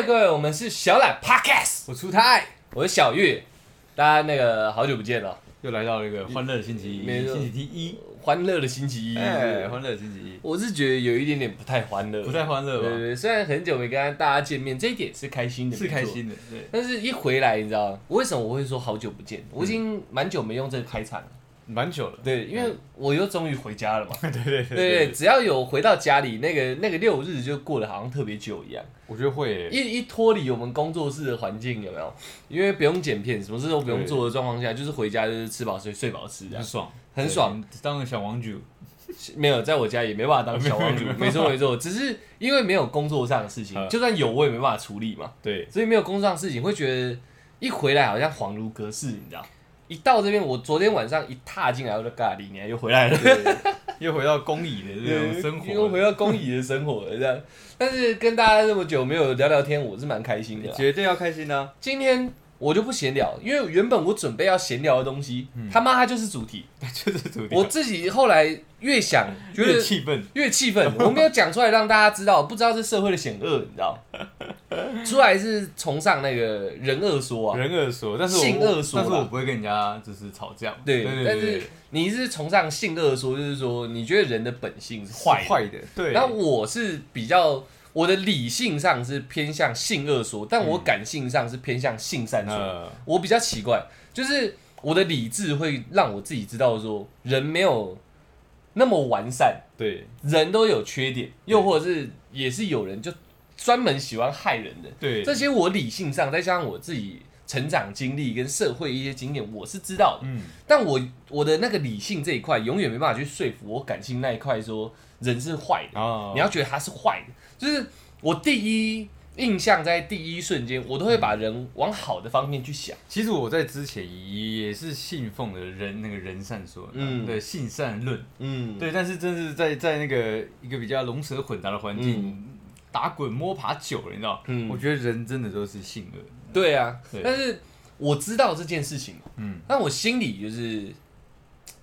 位各位，我们是小懒 Podcast，我出太我是小月，大家那个好久不见了，又来到了一个欢乐的星期一，没错星期一，欢乐的星期一。哎，欢乐的星期一，我是觉得有一点点不太欢乐，不太欢乐吧？对对对，虽然很久没跟大家见面，这一点是开心的，是开。心的，对，但是一回来，你知道为什么我会说好久不见？我已经蛮久没用这个开场了。蛮久了，对，因为我又终于回家了嘛。对对对对，只要有回到家里，那个那个六日就过得好像特别久一样。我觉得会耶，一一脱离我们工作室的环境，有没有？因为不用剪片，什么事都不用做的状况下，就是回家就是吃饱睡，睡饱吃很爽，很爽。当个小王主，没有在我家也没办法当小 王主，没错没错，只是因为没有工作上的事情，嗯。就算有我也没办法处理嘛，对，所以没有工作上的事情，会觉得一回来好像恍如隔世，你知道？一到这边，我昨天晚上一踏进来，我就尬里，你又回来 了。又回到公蚁的这种生活，又回到公蚁的生活了，这样。但是跟大家这么久没有聊聊天，我是蛮开心的。绝对要开心啊！今天我就不闲聊，因为原本我准备要闲聊的东西，他妈它就是主题。就是主题，我自己后来越想，觉得越气愤，越气愤，我没有讲出来让大家知道，不知道这社会的险恶，你知道？出来是崇尚那个人恶说啊，人恶说，但是我性恶说但是我不会跟人家就是吵架，对，对但是，你是崇尚性恶说，就是说你觉得人的本性是坏的，坏的，对，那我是比较。我的理性上是偏向性恶说，但我感性上是偏向性善说。呃，我比较奇怪，就是我的理智会让我自己知道说，人没有那么完善，对人都有缺点，又或者是也是有人就专门喜欢害人的。对，这些我理性上再加上我自己成长经历跟社会一些经验，我是知道的。嗯，但我我的那个理性这一块永远没办法去说服我感性那一块，说人是坏的。啊，你要觉得他是坏的，就是我第一印象在第一瞬间，我都会把人往好的方面去想。其实我在之前也是信奉的人那个人善说，嗯嗯，对性善论，嗯，对，但是真是在在那个一个比较龙蛇混杂的环境。打滚摸爬久了，你知道？嗯我觉得人真的都是性恶。对啊，对但是我知道这件事情，嗯，但我心里就是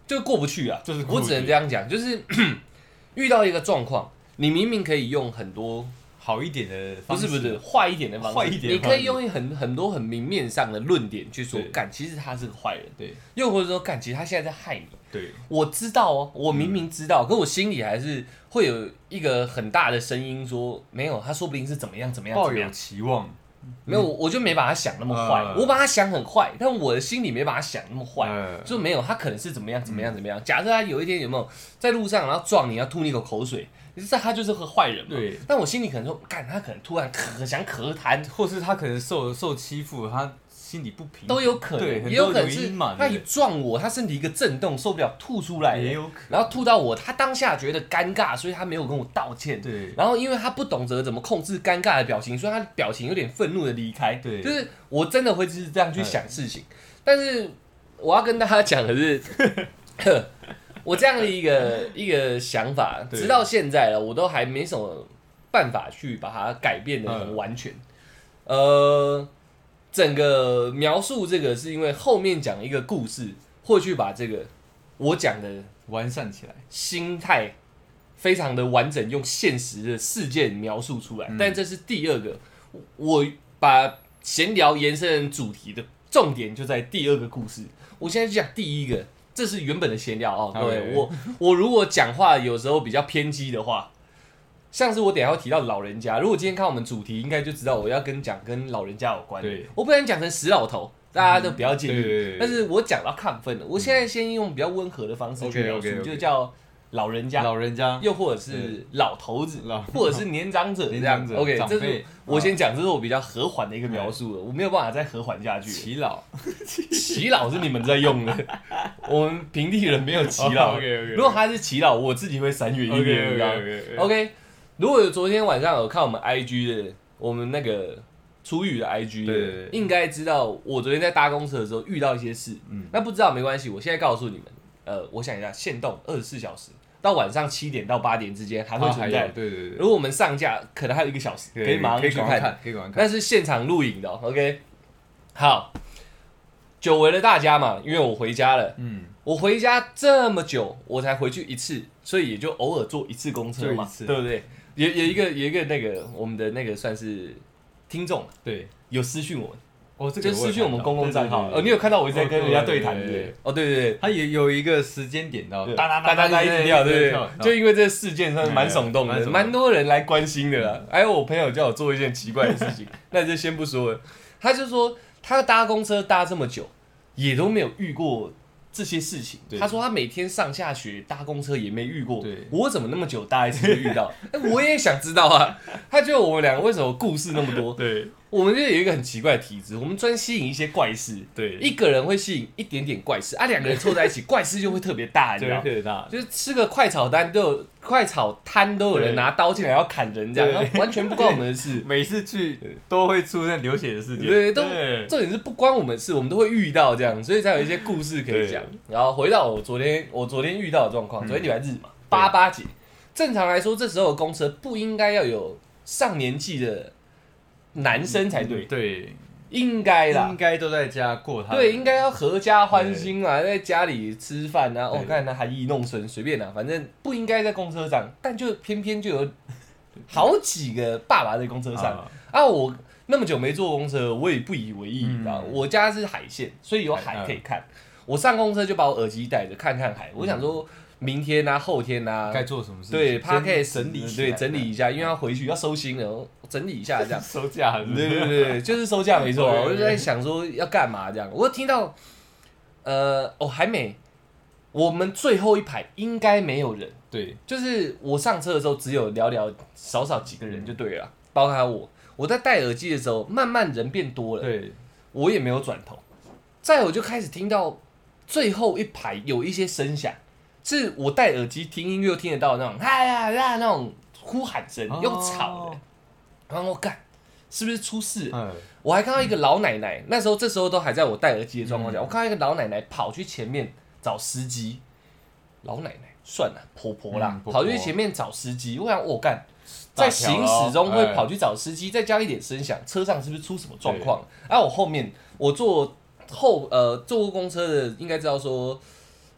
就过不去啊，就是我只能这样讲，就是 遇到一个状况，你明明可以用很多好一点的不方式，是不是坏一点的方式，坏一点的你可以用很很多很明面上的论点去说对，干，其实他是个坏人，对。又或者说干，其实他现在在害你。对。我知道哦，我明明知道，可我心里还是会有一个很大的声音说，没有，他说不定是怎么样怎么样怎抱有样，期望，没有，我就没把他想那么坏，嗯。我把他想很坏，但我的心里没把他想那么坏，嗯。就没有，他可能是怎么样怎么样怎么样。假设他有一天有没有在路上然后撞你，要吐你一口口水，你知道他就是个坏人嘛？对。但我心里可能说，干，他可能突然咳想咳痰，或是他可能受受欺负，他心里不平，都有可，能，很也有可能是他一撞我，他身体一个震动受不了吐出来也有可能。然后吐到我，他当下觉得尴尬，所以他没有跟我道歉。对。然后因为他不懂得怎么控制尴尬的表情，所以他表情有点愤怒的离开。对。就是我真的会是这样去想事情，但是我要跟大家讲的是，我这样的一个 一个想法，直到现在了，我都还没什么办法去把它改变的很完全。呃，整个描述这个是因为后面讲一个故事，会去把这个我讲的完善起来，心态非常的完整，用现实的事件描述出来。嗯但这是第二个，我把闲聊延伸主题的重点就在第二个故事。我现在就讲第一个，这是原本的闲聊哦，各位。我 我如果讲话有时候比较偏激的话，像是我等下要提到老人家，如果今天看我们主题，应该就知道我要跟讲跟老人家有关对。我不能讲成死老头，大家都不要介意。对对对对但是我讲到亢奋了，我现在先用比较温和的方式去描述就叫老人家，老人家。又或者是老头子老，或者是年长者这 年样长者 OK，这是我先讲，这是我比较和缓的一个描述了，我没有办法再和缓下去了。祈老，祈老是你们在用的，我们平地人没有祈老。OK，OK，OK。如果他是祈老，我自己会闪远一点，知道吗 OK，OK，OK 如果有昨天晚上有看我们 IG 的，我们那个初遇的 IG 应该知道我昨天在搭公车的时候遇到一些事。嗯。那不知道没关系，我现在告诉你们，呃，我想一下，限动二十四小时到晚上七点到八点之间还会存在。对对对，如果我们上架，可能还有一个小时，可以马上去看。可以赶快看，可以赶快看，那是现场录影的、哦、，OK。好，久违了大家嘛，因为我回家了。嗯，我回家这么久，我才回去一次，所以也就偶尔坐一次公车嘛对不对？有有一个有一个那个我们的那个算是听众对，有私讯我们，哦，这个就失去我们公共账号。对对对哦，你有看到我一直在跟人家对谈，哦对？哦，对对对。他有有一个时间点到，哒哒哒哒哒一直跳，对不对？就因为这个事件算是蛮耸动的，蛮多人来关心的啦。还有我朋友叫我做一件奇怪的事情，那就先不说了。他就说他搭公车搭这么久，也都没有遇过这些事情。他说他每天上下学搭公车也没遇过，我怎么那么久搭一次就遇到？哎我也想知道啊。他觉得我们两个为什么故事那么多？对我们就有一个很奇怪的体质，我们专吸引一些怪事。对，一个人会吸引一点点怪事，啊，两个人凑在一起，怪事就会特别大，你知道？吗？特别大，就是吃个快炒单都有快炒摊都有人拿刀进来要砍人，这样然后完全不关我们的事。每次去都会出现流血的事情，对，都对。重点是不关我们的事，我们都会遇到这样，所以才有一些故事可以讲。然后回到我昨天我昨天遇到的状况，嗯。昨天礼拜日嘛，八八节，正常来说这时候的公车不应该要有上年纪的男生才对，对，应该啦。应。该都在家过他的。对，应该要合家欢心啊，在家里吃饭啊，哦对，看他含饴弄孙，随便啦、反正不应该在公车上，但就偏偏就有 好几个爸爸在公车上。啊。啊。我那么久没坐公车，我也不以为意，你知道，嗯。我家是海线，所以有海可以看。我上公车就把我耳机戴着看看海，我想说明天啊、后天啊，该做什么事情？对 r 先 k 整理对整理一下，因为要回去要收心了，我整理一下这样。收假，对对对对，就是收假没错。我就在想说要干嘛这样。我听到，呃，哦还没，我们最后一排应该没有人，对就是我上车的时候只有寥寥少少几个人就对了，包括我。我在戴耳机的时候，慢慢人变多了，对我也没有转头。再我就开始听到最后一排有一些声响，是我戴耳机听音乐又听得到的那种，嗨呀呀那种呼喊声，又吵的。然后我干，是不是出事？嗯，我还看到一个老奶奶，那时候这时候都还在我戴耳机的状况下，嗯我看到一个老奶奶跑去前面找司机。老奶奶算了，婆婆啦，跑去前面找司机。我想，我干，在行驶中会哎跑去找司机，再加一点声响，车上是不是出什么状况？啊，我后面我坐后呃坐过公车的，应该知道说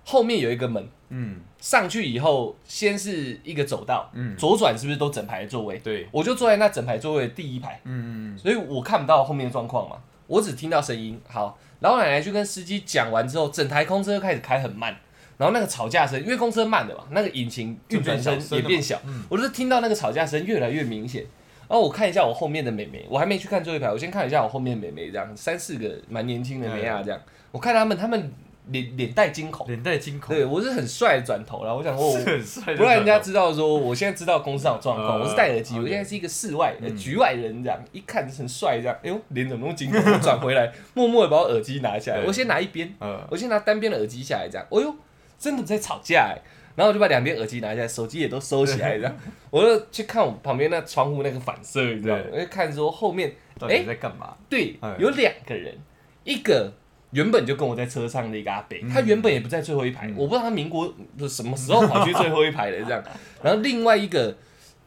后面有一个门，嗯。上去以后先是一个走道，嗯，左转是不是都整排的座位？对，我就坐在那整排座位的第一排。嗯嗯所以我看不到后面的状况嘛，我只听到声音。好，老奶奶就跟司机讲完之后，整台空车就开始开很慢，然后那个吵架声，因为公车慢的嘛，那个引擎运转声也变小，嗯我就是听到那个吵架声越来越明显。然后我看一下我后面的妹妹，我还没去看最后一排，我先看一下我后面的妹妹，这样三四个蛮年轻的妹啊，这样，我看他们，他们脸脸带惊恐，脸带惊恐，对我是很帅的转头了，我想说我是很帅不让人家知道说我现在知道公司上有状况，呃我是戴耳机，我现在是一个室外局外人，这样一看很帅，这样，哎呦脸怎么那么惊恐？我转回来，默默的把我耳机拿下来，我先拿一边，呃，我先拿单边的耳机下来，这样，哎呦，真的在吵架哎，然后我就把两边耳机拿下来，手机也都收起来，这样，我就去看我旁边那窗户那个反射，你知道吗？我就看说后面到底在干嘛？对哎，有两个人，一个原本就跟我在车上的一个阿北，他原本也不在最后一排，嗯。我不知道他民国什么时候跑去最后一排的这样。然后另外一个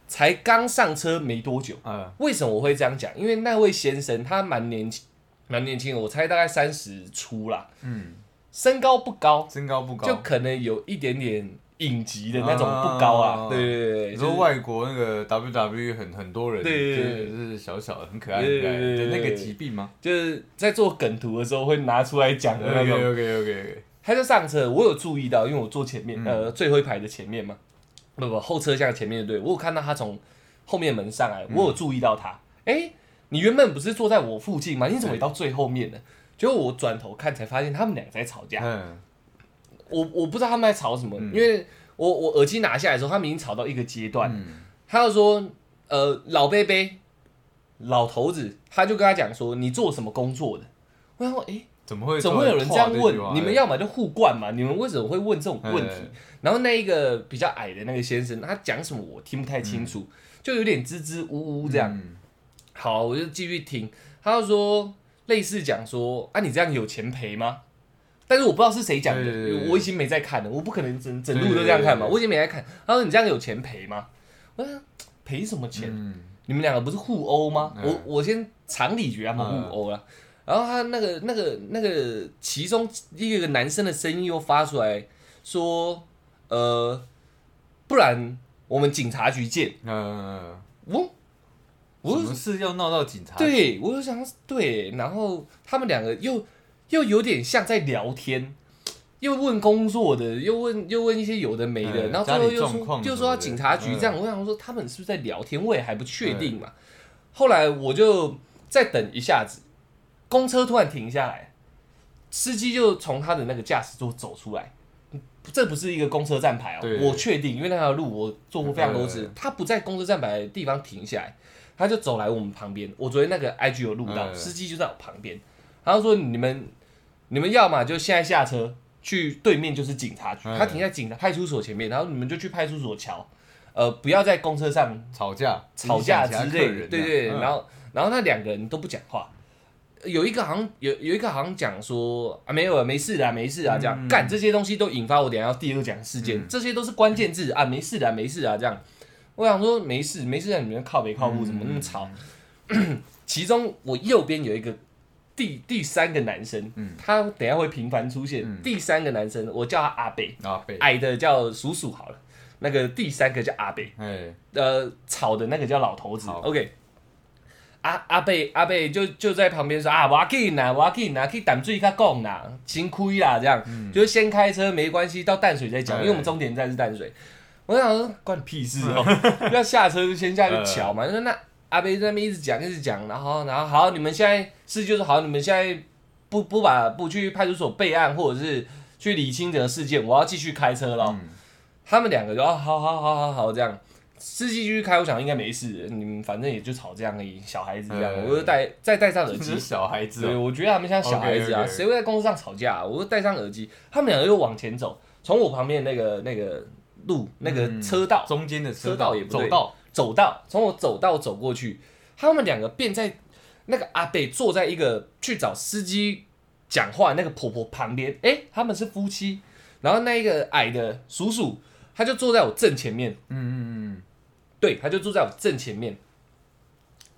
才刚上车没多久，啊，为什么我会这样讲？因为那位先生他蛮年轻，蛮年轻的，我猜大概三十出啦，嗯，身高不高，身高不高，就可能有一点点影集的那种不高啊啊。对对对对，你就是说外国那个 WWE 很很多人，对对对就是小小的很可爱的那个疾病吗就是在做梗图的时候会拿出来讲的那？OK 种。OK OK，他就上车，我有注意到，因为我坐前面，嗯呃，最后一排的前面嘛，不不，后车厢前面的对，我有看到他从后面门上来，嗯我有注意到他，哎、你原本不是坐在我附近吗？你怎么也到最后面了？结果我转头看才发现他们俩在吵架，嗯，我我不知道他们在吵什么，嗯因为我我耳机拿下来的时候，他们已经吵到一个阶段，嗯他就说，呃，老贝贝，老头子，他就跟他讲说，你做什么工作的？我想说，哎、怎么会怎么会有人这样问？你们要么就互灌嘛，你们为什么会问这种问题哎？然后那一个比较矮的那个先生，他讲什么我听不太清楚，就有点支支吾吾这样。嗯好，我就继续听，他就说类似讲说啊，你这样有钱赔吗？但是我不知道是谁讲的，对对对对我已经没在看了，我不可能整整路都这样看嘛，我已经没在看。他说你这样有钱赔吗？我说赔什么钱？嗯你们两个不是互殴吗？嗯我我先常理觉得他们互殴了，然后他那个那个那个其中一个男生的声音又发出来说，呃，不然我们警察局见。嗯，我我什么事要闹到警察？，对我就想对，然后他们两个又又有点像在聊天。又问工作的，又问又问一些有的没的，嗯然后最后又家里状说又况什么的说到警察局嗯这样，我想说他们是不是在聊天，我也还不确定嘛。后来我就再等一下子，公车突然停下来，司机就从他的那个驾驶座走出来。这不是一个公车站牌哦对，我确定，因为那条路我坐过非常多次嗯，他不在公车站牌的地方停下来，他就走来我们旁边。我昨天那个 IG 有录到，嗯司机就在我旁边，然后说你们你们要么就现在下车去对面就是警察局，嗯他停在警察派出所前面，然后你们就去派出所瞧，呃，不要在公车上吵架，吵架之类的，对对，嗯。然后然后那两个人都不讲话，有一个好像有有一个好像讲说啊没有啊没事的啊没事啊这样。嗯。干这些东西都引发我等下要第二讲事件，嗯。这些都是关键字啊没事的啊没事啊这样，我想说没事没事啊你们靠北靠嗯步怎么那么吵？其中我右边有一个第第三个男生，嗯他等下会频繁出现，嗯第三个男生我叫他阿北，啊被，矮的叫叔叔好了，那个第三个叫阿贝。哎，呃，吵的那个叫老头子，OK。阿阿贝阿贝就就在旁边说啊，我要紧啦，我要紧啦，去淡水他讲啦，辛苦啦，这样，就是先开车没关系，到淡水再讲，哎因为我们终点站是淡水。我想说关你屁事哦，要下车就先下去瞧嘛。那那阿贝在那边一直讲一直讲，然后然后好，你们现在是就是好，你们现在不不把不去派出所备案，或者是去理清整个事件，我要继续开车了。嗯他们两个就哦，好好好好好这样，司机继续开，我想应该没事，你们反正也就吵这样而已，小孩子这样，嗯我就戴再戴上耳机。小孩子对，哦，我觉得他们像小孩子啊谁会在公司上吵架、啊？我就戴上耳机，他们两个又往前走，从我旁边那个那个路那个嗯车道、中间的车道也不对走道，走道，从我走道走过去，他们两个便在那个阿北坐在一个去找司机讲话那个婆婆旁边，诶，他们是夫妻，然后那一个矮的叔叔，他就坐在我正前面，嗯嗯嗯，对，他就坐在我正前面，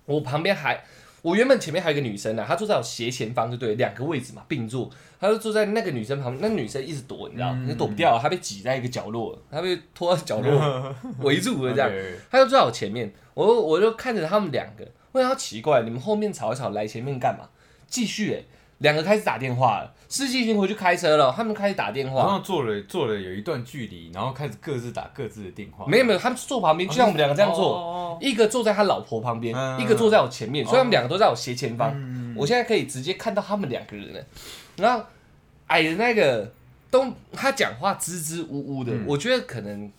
我旁边还。我原本前面还有一个女生呢、啊，她坐在我斜前方，就对，两个位置嘛并坐，她就坐在那个女生旁边，那个女生一直躲，你知道，嗯你躲不掉啊，她被挤在一个角落，她被拖到角落 围住了这样。他就坐在我前面，我我就看着他们两个，我想要奇怪，你们后面吵一吵，来前面干嘛？继续哎、两个开始打电话了，司机已经回去开车了，他们开始打电话，好像坐了坐了有一段距离，然后开始各自打各自的电话，没有没有，他们坐旁边，就像我们两个这样坐，哦，一个坐在他老婆旁边，嗯一个坐在我前面，所以他们两个都在我斜前方，嗯。我现在可以直接看到他们两个人了。然后矮的那个都他讲话支支吾吾的，嗯。我觉得可能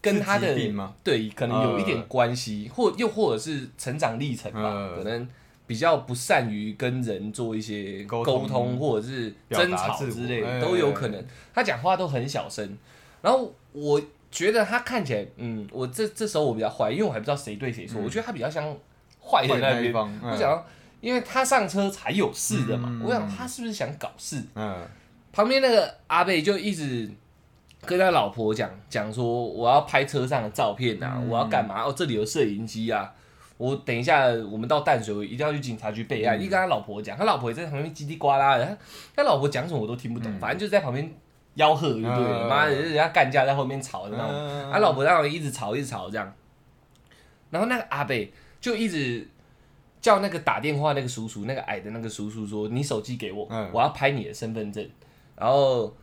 跟他的是疾病吗？对可能有一点关系，或又或者是成长历程吧，嗯可能比较不善于跟人做一些沟沟通通或者是争吵之类都有可能。他讲话都很小声，然后我觉得他看起来，嗯，我这这时候我比较坏，因为我还不知道谁对谁错，嗯我觉得他比较像坏的那边。我想，因为他上车才有事的嘛，嗯我想他是不是想搞事？嗯旁边那个阿贝就一直跟他老婆讲讲说，我要拍车上的照片啊，嗯我要干嘛？哦，这里有摄影机啊。我等一下，我们到淡水，我一定要去警察局备案。嗯一跟他老婆讲，他老婆也在旁边叽里呱啦的，他他老婆讲什么我都听不懂，嗯反正就是在旁边吆喝，就对了。嗯妈的，人家干架在后面吵的那种。嗯他老婆在旁边一直吵，一直吵这样。然后那个阿北就一直叫那个打电话那个叔叔，那个矮的那个叔叔说：“你手机给我，嗯我要拍你的身份证。”然后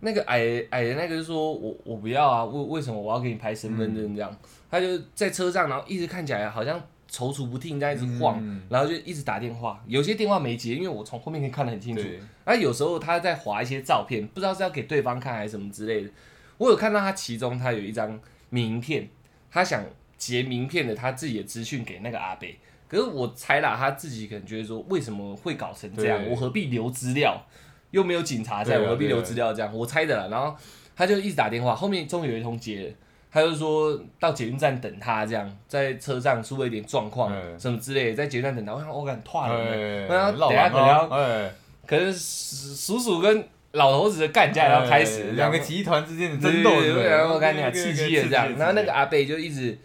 那个矮矮的那个就说：“我我不要啊，为为什么我要给你拍身份证？”这样，他就在车上，然后一直看起来好像踌躇不定，在一直晃，嗯然后就一直打电话。有些电话没接，因为我从后面可以看得很清楚。对，啊，有时候他在划一些照片，不知道是要给对方看还是什么之类的。我有看到他其中他有一张名片，他想截名片的他自己的资讯给那个阿北，可是我猜啦，他自己可能觉得说，为什么会搞成这样？我何必留资料？又没有警察在，啊我何必留资料？这样我猜的啦。然后他就一直打电话，后面终于有一通接了。他就说到捷运站等他，这样在车上出了一点状况，嗯。什么之类的，在捷运站等他。我想我敢跨人了，哎我想绕完等下可能要可是叔叔跟老头子的干架要开始两个集团之间的对争斗，然后我跟你讲刺激的这样，然后那个阿贝就一直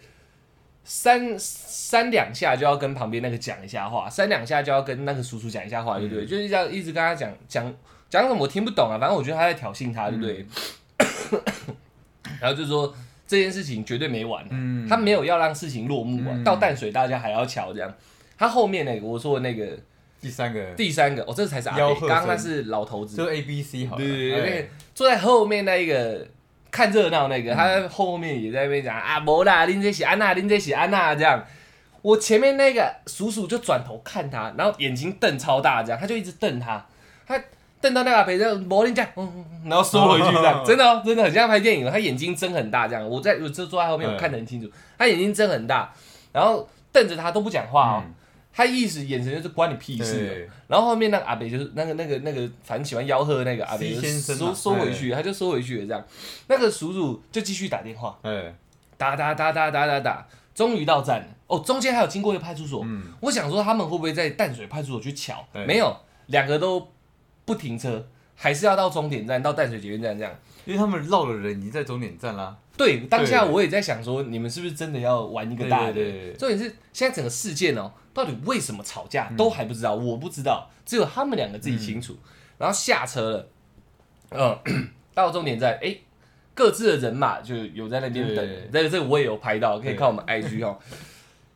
三三两下就要跟旁边那个讲一下话，三两下就要跟那个叔叔讲一下话，对不对？嗯。就是这样一直跟他讲讲讲什么我听不懂啊，反正我觉得他在挑衅他，对不对？然后就说这件事情绝对没完，嗯。他没有要让事情落幕啊，嗯。到淡水大家还要瞧这样。他后面那个我说的那个第三个。第三个，哦，这才是阿刚刚那是老头子，就 A B C 好了，对对对，坐在后面那一个看热闹那个，他在后面也在那边讲啊，没啦，林这是安娜，林这是安娜这样。我前面那个叔叔就转头看他，然后眼睛瞪超大，这样他就一直瞪他，他瞪到那个阿北这样，魔灵这样，嗯然后缩回去这样，真的哦，真的很像拍电影哦，他眼睛睁很大这样。我在我就坐在后面，我看得很清楚，他眼睛睁很大，然后瞪着他都不讲话哦，嗯。他意思眼神就是关你屁事然后后面那个阿北就是那个那个那个，反正喜欢吆喝的那个阿北就先生缩缩回去，他就缩回去了这样。那个叔叔就继续打电话，哎，打打打打打打打，终于到站了。哦，中间还有经过一个派出所，嗯，我想说他们会不会在淡水派出所去瞧？对。没有，两个都不停车，还是要到终点站，到淡水捷运站这样。因为他们绕的人已经在终点站啦，对，当下我也在想说，你们是不是真的要玩一个大的？对对对对重点是现在整个事件哦，到底为什么吵架都还不知道，我不知道，只有他们两个自己清楚。然后下车了，嗯，到终点站，哎、各自的人马就有在那边等对。这个这个我也有拍到，可以看我们 IG 哦。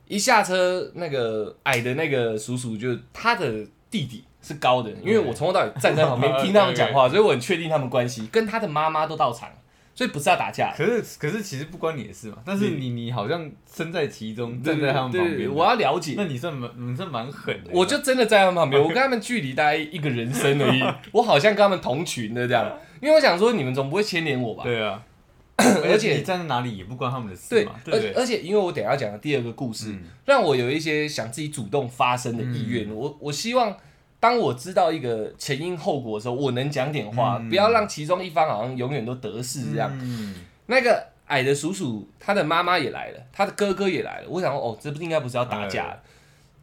一下车，那个矮的那个叔叔，就他的弟弟是高的，因为我从头到尾站在旁边听他们讲话，所以我很确定他们关系，跟他的妈妈都到场，所以不是要打架。可是可是其实不关你的事嘛，但是你你好像身在其中，站在他们旁边，我要了解。那你算蛮你算蛮狠的，我就真的在他们旁边，我跟他们距离大概一个人生而已，我好像跟他们同群的这样，因为我想说你们总不会牵连我吧？对啊，而且你站在哪里也不关他们的事对嘛，，对？而而且因为我等下要讲的第二个故事，嗯让我有一些想自己主动发声的意愿。我我希望当我知道一个前因后果的时候，我能讲点话，嗯不要让其中一方好像永远都得势这样。嗯那个矮的叔叔，他的妈妈也来了，他的哥哥也来了。我想说，哦，这不是应该不是要打架了？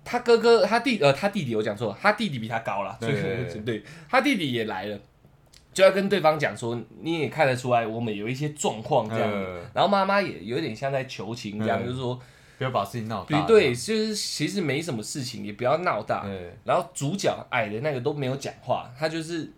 他哥哥，他弟，呃，他弟弟，我讲错，他弟弟比他高了，所以对他弟弟也来了，就要跟对方讲说，你也看得出来，我们有一些状况这样。呃然后妈妈也有点像在求情这样，嗯就是说，不要把事情闹大，对对，就是其实没什么事情，也不要闹大。对，然后主角矮的那个都没有讲话，他就是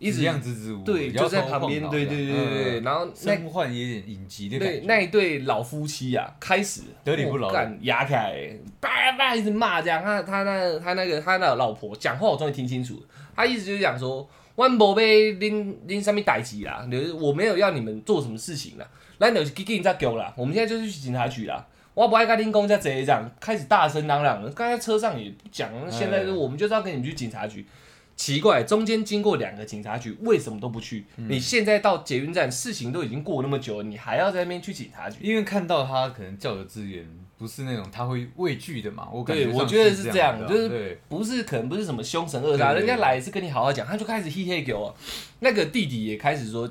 一直一样支支吾吾，对，就在旁边，对对对对对。然后那生换有点隐疾的，对那一对老夫妻啊，开始得理不饶干牙起来，叭叭一直骂这样。他他那他那个他那个老婆讲话，我终于听清楚了，他意思就是讲说，我无被拎拎上面逮起啦，就是我没有要你们做什么事情啦，咱就是去警察局啦，我们现在就是去警察局啦。我不爱跟恁讲这这样，开始大声嚷嚷了。刚才车上也不讲，现在是我们就是要跟你们去警察局。奇怪，中间经过两个警察局，为什么都不去？你现在到捷运站，事情都已经过那么久了，你还要在那边去警察局？因为看到他可能教的资源不是那种他会畏惧的嘛，我感觉我觉得是是这样就是不是可能不是什么凶神恶煞，人家来是跟你好好讲，他就开始嘿嘿给我。那个弟弟也开始说，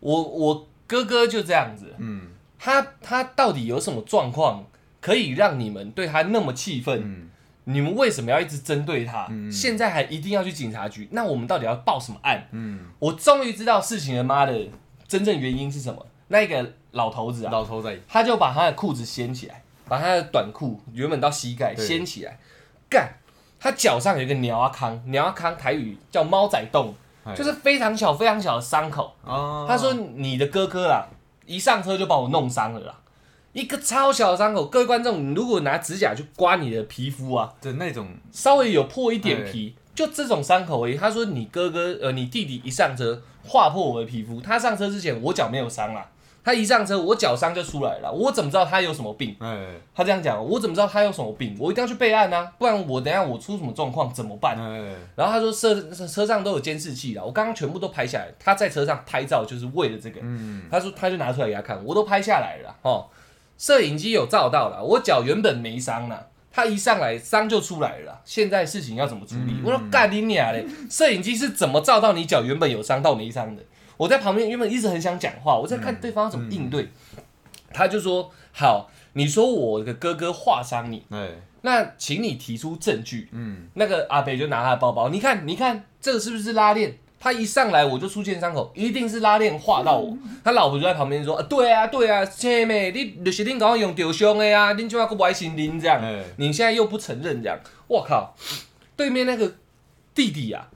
我我哥哥就这样子，嗯他他到底有什么状况可以让你们对他那么气愤？嗯你们为什么要一直针对他？嗯现在还一定要去警察局？那我们到底要报什么案？嗯，我终于知道事情的妈的真正原因是什么。那个老头子啊，老头子，他就把他的裤子掀起来，把他的短裤原本到膝盖掀起来，干，他脚上有一个鸟阿康，鸟阿康台语叫猫仔洞，哎就是非常小非常小的伤口。哦，他说你的哥哥啦，一上车就把我弄伤了啦，一个超小的伤口。各位观众，你如果拿指甲去刮你的皮肤啊，的那种，稍微有破一点皮，就这种伤口而已。他说你哥哥呃，你弟弟一上车划破我的皮肤，他上车之前我脚没有伤啦，他一上车我脚伤就出来了，我怎么知道他有什么病？哎他这样讲，我怎么知道他有什么病？我一定要去备案啊，不然我等一下我出什么状况怎么办？哎，然后他说车车上都有监视器啦，我刚刚全部都拍下来。他在车上拍照就是为了这个。嗯他说他就拿出来给他看，我都拍下来了哦，摄影机有照到了，我脚原本没伤啦，他一上来伤就出来了啦，现在事情要怎么处理？嗯我说干你娘嘞！摄影机是怎么照到你脚原本有伤到没伤的？我在旁边原本一直很想讲话，我在看对方要怎么应对。他就说好，你说我的哥哥划伤你，哎，那请你提出证据。嗯那个阿北就拿他的包包，你看，你看，这个是不是拉链？他一上来我就出现伤口，一定是拉链划到我。他老婆就在旁边说：“啊，对啊，对啊，姐妹，你就是恁刚刚用丢胸的呀，恁就要个歪心灵这样，哎，你现在又不承认这样，我靠！对面那个弟弟啊，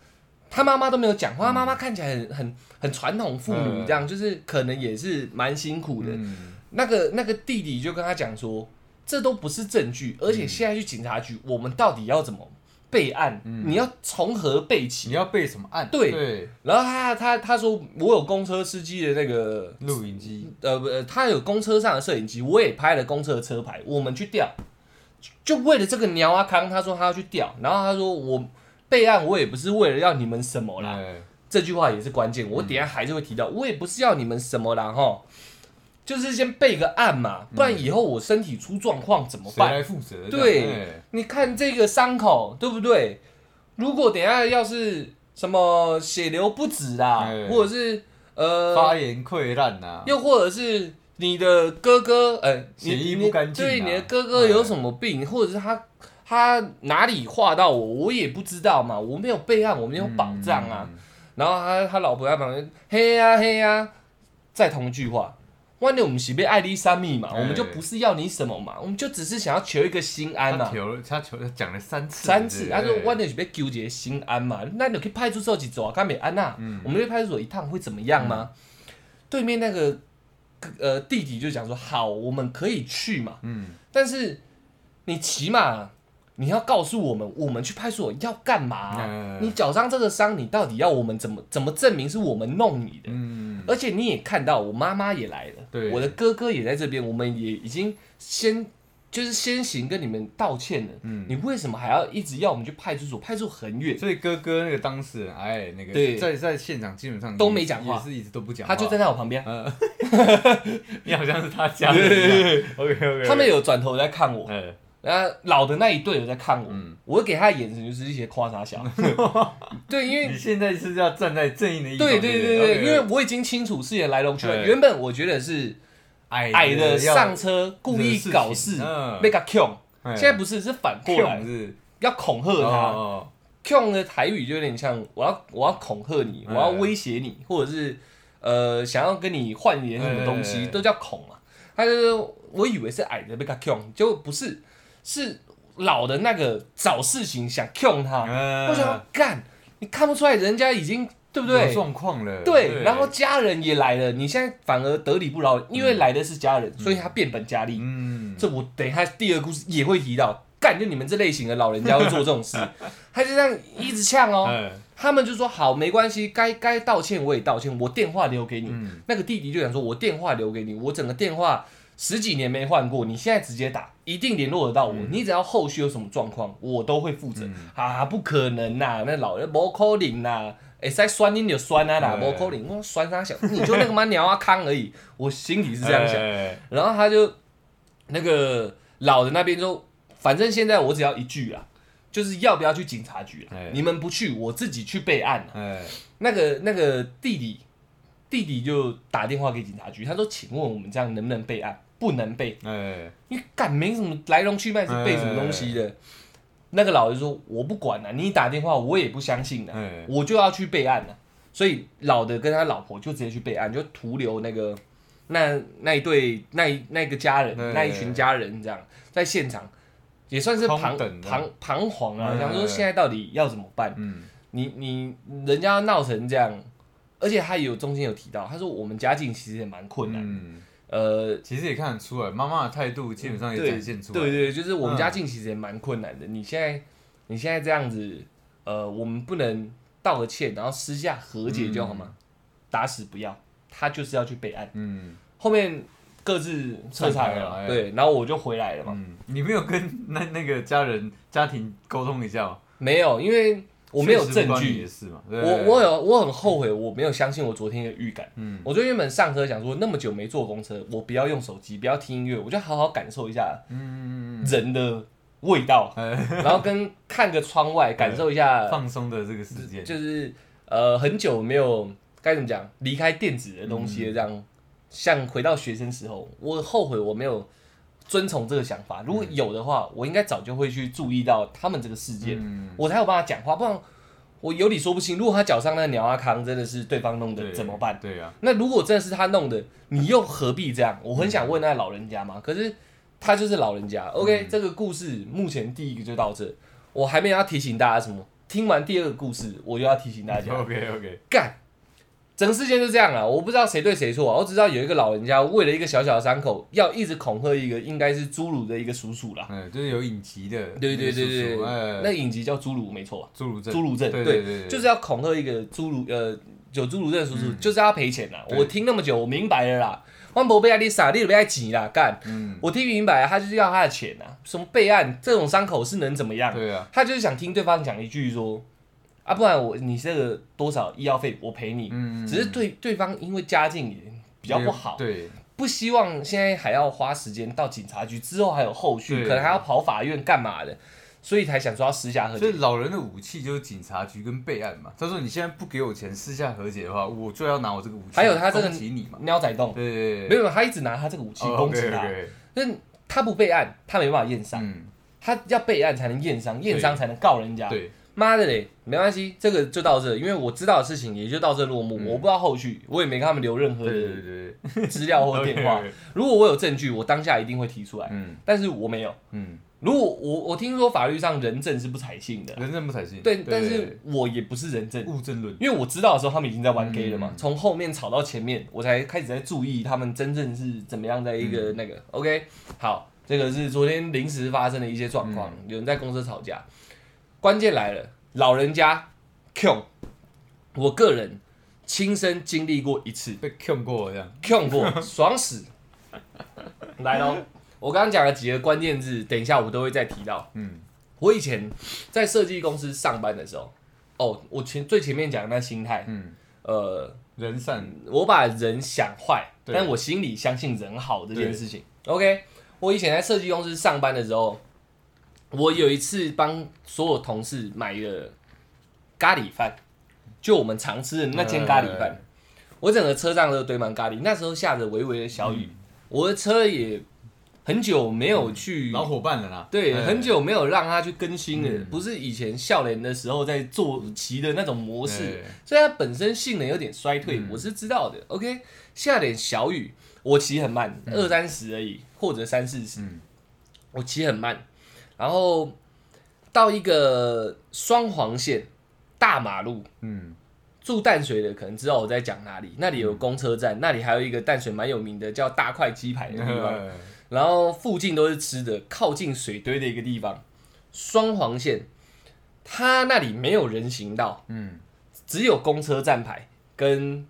他妈妈都没有讲话，他妈妈看起来很很很传统妇女这样，就是可能也是蛮辛苦的。嗯。那个那个弟弟就跟他讲说，这都不是证据，而且现在去警察局，我们到底要怎么备案？你要从何备起？你要备什么案？对。對，然后他他他说我有公车司机的那个录影机，呃不，呃他有公车上的摄影机，我也拍了公车的车牌，我们去调，就为了这个鸟阿康，他说他要去调，然后他说我备案，我也不是为了要你们什么啦，哎。这句话也是关键，我等下还是会提到，我也不是要你们什么啦哈，就是先备个案嘛，不然以后我身体出状况怎么办？来负责？对你看这个伤口，对不对？如果等下要是什么血流不止啦，哎。或者是呃发炎溃烂呐，又或者是你的哥哥，呃，你血液不干净啊。对，你的哥哥有什么病，或者是他他哪里划到我，我也不知道嘛，我没有备案，我没有保障啊。嗯。然后他他老婆在旁边，嘿呀、嘿呀、再同一句话，万一我们是被爱丽莎密嘛，哎我们就不是要你什么嘛，我们就只是想要求一个心安嘛。他求他求他讲了三次，三次，他说对我那是被纠结心安嘛，那你去派出所去走啊，干美安娜，嗯。我们去派出所一趟会怎么样吗？对面那个呃弟弟就讲说，好，我们可以去嘛，嗯，但是你起码你要告诉我们，我们去派出所要干嘛？啊、嗯。你脚上这个伤，你到底要我们怎么怎么证明是我们弄你的？嗯，而且你也看到，我妈妈也来了，对。我的哥哥也在这边，我们也已经先就是先行跟你们道歉了。嗯。你为什么还要一直要我们去派出所？派出所很远，所。以哥哥那个当事人，哎，那对。个在在现场基本上都也没讲话。是一直都不讲，他就站在我旁边，嗯，你好像是他家 人，OK OK，他们有转头在看我，哎，然后老的那一队有在看我，嗯。我给他的眼神就是一些夸傻小，对，因为你现在是要站在正义的一方，对对对对，因为我已经清楚事情的来龙去脉。原本我觉得是矮矮的上车故意搞事，嗯。被他 Q，哎现在不是是反过来控是。要恐吓他。哦 Q 的台语就有点像我要我要恐吓你，我哎要威胁你，或者是呃想要跟你换点什么东西，哎都叫恐嘛。他就是我以为是矮的被他 Q，结果不是，是老的那个找事情想 Q 他。嗯我想说干，你看不出来人家已经对不有对？状况了，对，然后家人也来了，你现在反而得理不饶人，因为来的是家人，所以他变本加厉。嗯，这我等一下第二个故事也会提到，干就你们这类型的老人家会做这种事，他就这样一直呛哦。哎他们就说好，没关系，该该道歉我也道歉，我电话留给你。嗯那个弟弟就想说，我电话留给你，我整个电话十几年没换过，你现在直接打，一定联络得到我。你只要后续有什么状况，我都会负责。嗯啊，不可能呐，那老人不可能呐。哎，再酸你就酸啊啦，对不可能，我酸他小，你就那个妈鸟啊康而已。我心里是这样想，哎然后他就那个老人那边就，反正现在我只要一句啦，就是要不要去警察局你们不去，我自己去备案啦。哎，那个那个弟弟弟弟就打电话给警察局，他说：“请问我们这样能不能备案？不能备，哎，因为干没什么来龙去脉是备什么东西的。那个老人说：“我不管了、你打电话我也不相信的、哎。我就要去备案了。”所以老的跟他老婆就直接去备案，就徒留那个那那一对那那个家人对那一群家人这样在现场，也算是彷彷彷徨啊，嗯想说现在到底要怎么办？嗯，你你人家闹成这样，而且他有中间有提到，他说我们家境其实也蛮困难，嗯，呃，其实也看得出来，妈妈的态度基本上也对展现出来，对对，就是我们嗯家境其实也蛮困难的。你现在你现在这样子，呃，我们不能道个歉，然后私下和解就好吗？打死不要，他就是要去备案，嗯。后面各自撤场了，对，然后我就回来了嘛。嗯，你没有跟那那个家人家庭沟通一下吗？没有，因为我没有证据。我我有我很后悔，我没有相信我昨天的预感。嗯。我昨天原本上车想说，那么久没坐公车，我不要用手机，不要听音乐，我就好好感受一下嗯，人的味道，哎。然后跟看个窗外，感受一下，放松的这个时间，就是呃很久没有该怎么讲，离开电子的东嗯西，这样像回到学生时候，我后悔我没有遵从这个想法。如果有的话，我应该早就会去注意到他们这个事件，嗯，我才有办法讲话，不然我有理说不清。如果他脚上那个鸟阿康真的是对方弄的，怎么办？对啊，那如果真的是他弄的，你又何必这样？我很想问那老人家嘛，可是他就是老人家。OK，、这个故事目前第一个就到这，我还没有要提醒大家什么。听完第二个故事，我就要提醒大家，OK OK，干整个事件就这样了，我不知道谁对谁错啊，我只知道有一个老人家为了一个小小的伤口，要一直恐吓一个应该是侏儒的一个叔叔啦。嗯，就是有影集的，对对对对对，哎，那影集叫侏儒，没错，侏儒症，侏儒症，对对对，就是要恐吓一个侏儒，呃，有侏儒症的叔叔，嗯就是要赔钱啦。对我听那么久，我明白了啦。万博被爱丽莎，你都被爱挤啦，干！嗯，我听明白了，他就是要他的钱啊。什么备案这种伤口是能怎么样？对啊，他就是想听对方讲一句说，啊，不然我你这个多少医药费我赔你。嗯，只是对对方因为家境也比较不好，对，不希望现在还要花时间到警察局，之后还有后续，可能还要跑法院干嘛的，所以才想说要私下和解。所以老人的武器就是警察局跟备案嘛。他说你现在不给我钱，私下和解的话，我就要拿我这个武器，还有他这个攻击你嘛。喵仔洞对对对，没有，他一直拿他这个武器哦攻击他但他不备案，他没办法验伤，嗯，他要备案才能验伤，验伤才能告人家。对，妈的嘞，没关系，这个就到这，因为我知道的事情也就到这落幕，嗯。我不知道后续，我也没跟他们留任何对对的对对，资料或电话。OK，OK，如果我有证据，我当下一定会提出来，嗯。但是我没有。嗯，如果我我听说法律上人证是不采信的，人证不采信，对，但是我也不是人证，物证论，因为我知道的时候他们已经在玩 gay 了嘛，嗯。从后面吵到前面，我才开始在注意他们真正是怎么样的一个那个。OK，好，这个是昨天临时发生的一些状况，有人在公司吵架，关键来了，老人家 Q，我个人亲身经历过一次。被 Q 过这样，，Q 过 爽死，来喽。我刚刚讲了几个关键字，等一下我都会再提到。嗯。我以前在设计公司上班的时候，哦，我前最前面讲的那心态，嗯，呃，人善，我把人想坏，但我心里相信人好这件事情。OK，我以前在设计公司上班的时候，我有一次帮所有同事买了咖喱饭，就我们常吃的那间咖喱饭，我整个车上都堆满咖喱。那时候下着微微的小雨，我的车也很久没有去老伙伴了啦，对，哎。很久没有让他去更新了，嗯。不是以前笑脸的时候在做骑的那种模式，哎。所以它本身性能有点衰退，嗯。我是知道的。OK，下点小雨，我骑很慢，二三十而已，或者三四十，嗯。我骑很慢，然后到一个双黄线大马路。嗯住淡水的可能知道我在讲哪里，那里有公车站，那里还有一个淡水蛮有名的叫大块鸡排的地方。哎然后附近都是吃的，靠近水堆的一个地方，双黄线，它那里没有人行道，嗯，只有公车站牌跟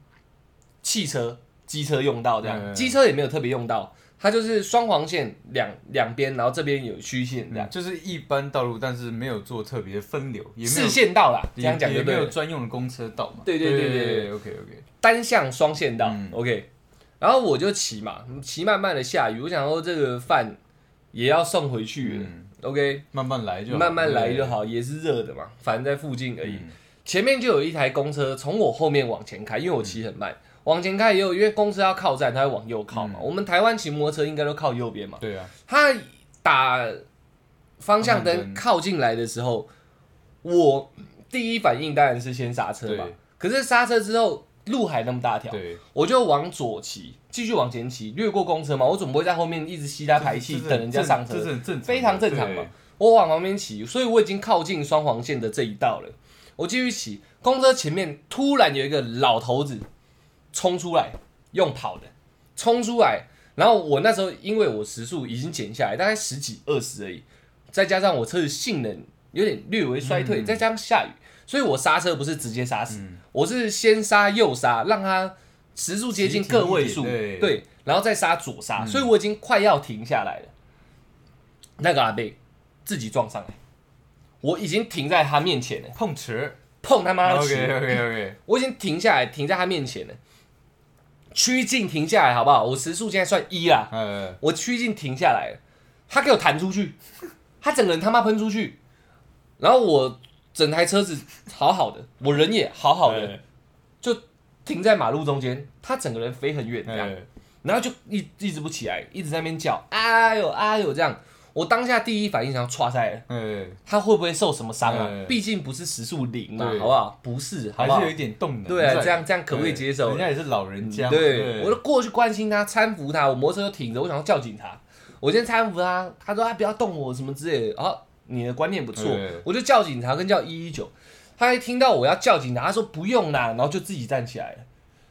汽车、机车用到这样，嗯机车也没有特别用到，它就是双黄线两两边，然后这边有虚线这样，嗯就是一般道路，但是没有做特别分流，也没四线道啦，这样讲也没有专用的公车道嘛，对对对对对，OK OK，单向双线道、嗯。O k 然后我就骑嘛，骑慢慢的下雨，我想说这个饭也要送回去了、嗯，o k 慢慢来就好慢慢来就，好，也是热的嘛，反正在附近而已。嗯。前面就有一台公车从我后面往前开，因为我骑很慢，往前开也有，因为公车要靠站，它会往右靠嘛。嗯我们台湾骑摩托车应该都靠右边嘛。对啊，它打方向灯靠近来的时候，我第一反应当然是先刹车嘛对。可是刹车之后，路还那么大条，对，我就往左骑，继续往前骑，略过公车嘛。我总不会在后面一直吸他排气，等人家上车这。是很正常，非常正常嘛。我往旁边骑，所以我已经靠近双黄线的这一道了。我继续骑，公车前面突然有一个老头子冲出来，用跑的冲出来，然后我那时候因为我时速已经减下来，大概十几二十而已，再加上我车子性能有点略微衰退，嗯。再加上下雨，所以我刹车不是直接刹死，嗯。我是先刹右刹，让它时速接近个位数，对。对，然后再刹左刹，嗯。所以我已经快要停下来了。那个阿贝自己撞上来，我已经停在他面前了，碰瓷。碰他妈的，OK，OK OK，我已经停下来，停在他面前了，趋近停下来，好不好？我时速现在算一啦，嗯，我趋近停下来了，他给我弹出去，他整个人他妈喷出去，然后我整台车子好好的，我人也好好的，呃就停在马路中间，他整个人飞很远这样，呃然后就一一直不起来，一直在那边叫，哎呦哎呦这样。我当下第一反应想要唰赛了，呃，他会不会受什么伤啊嗯？毕竟不是时速零嘛，好不好？不是，好不好还是有？一点动能，对啊，这样这样可不可以接受？人家也是老人家，对，我就过去关心他，搀扶他，我摩托车就停着，我想要叫警察，我先搀扶他，他说他不要动我什么之类的，啊，你的观念不错，我就叫警察跟叫一一九，他一听到我要叫警察，他说不用啦，然后就自己站起来了，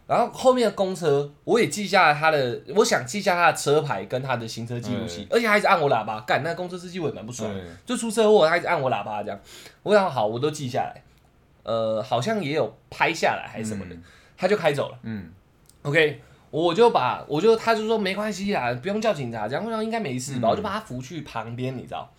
然后后面的公车我也记下了他的，我想记下他的车牌跟他的行车记录器，而且还一直按我喇叭，干那公车司机我也蛮不爽就出车祸他一直按我喇叭这样，我想好我都记下来，呃，好像也有拍下来还是什么的，他就开走了。嗯。OK，我就把我就他就说没关系啦，不用叫警察，这样我想应该没事吧，嗯。我就把他扶去旁边，你知道，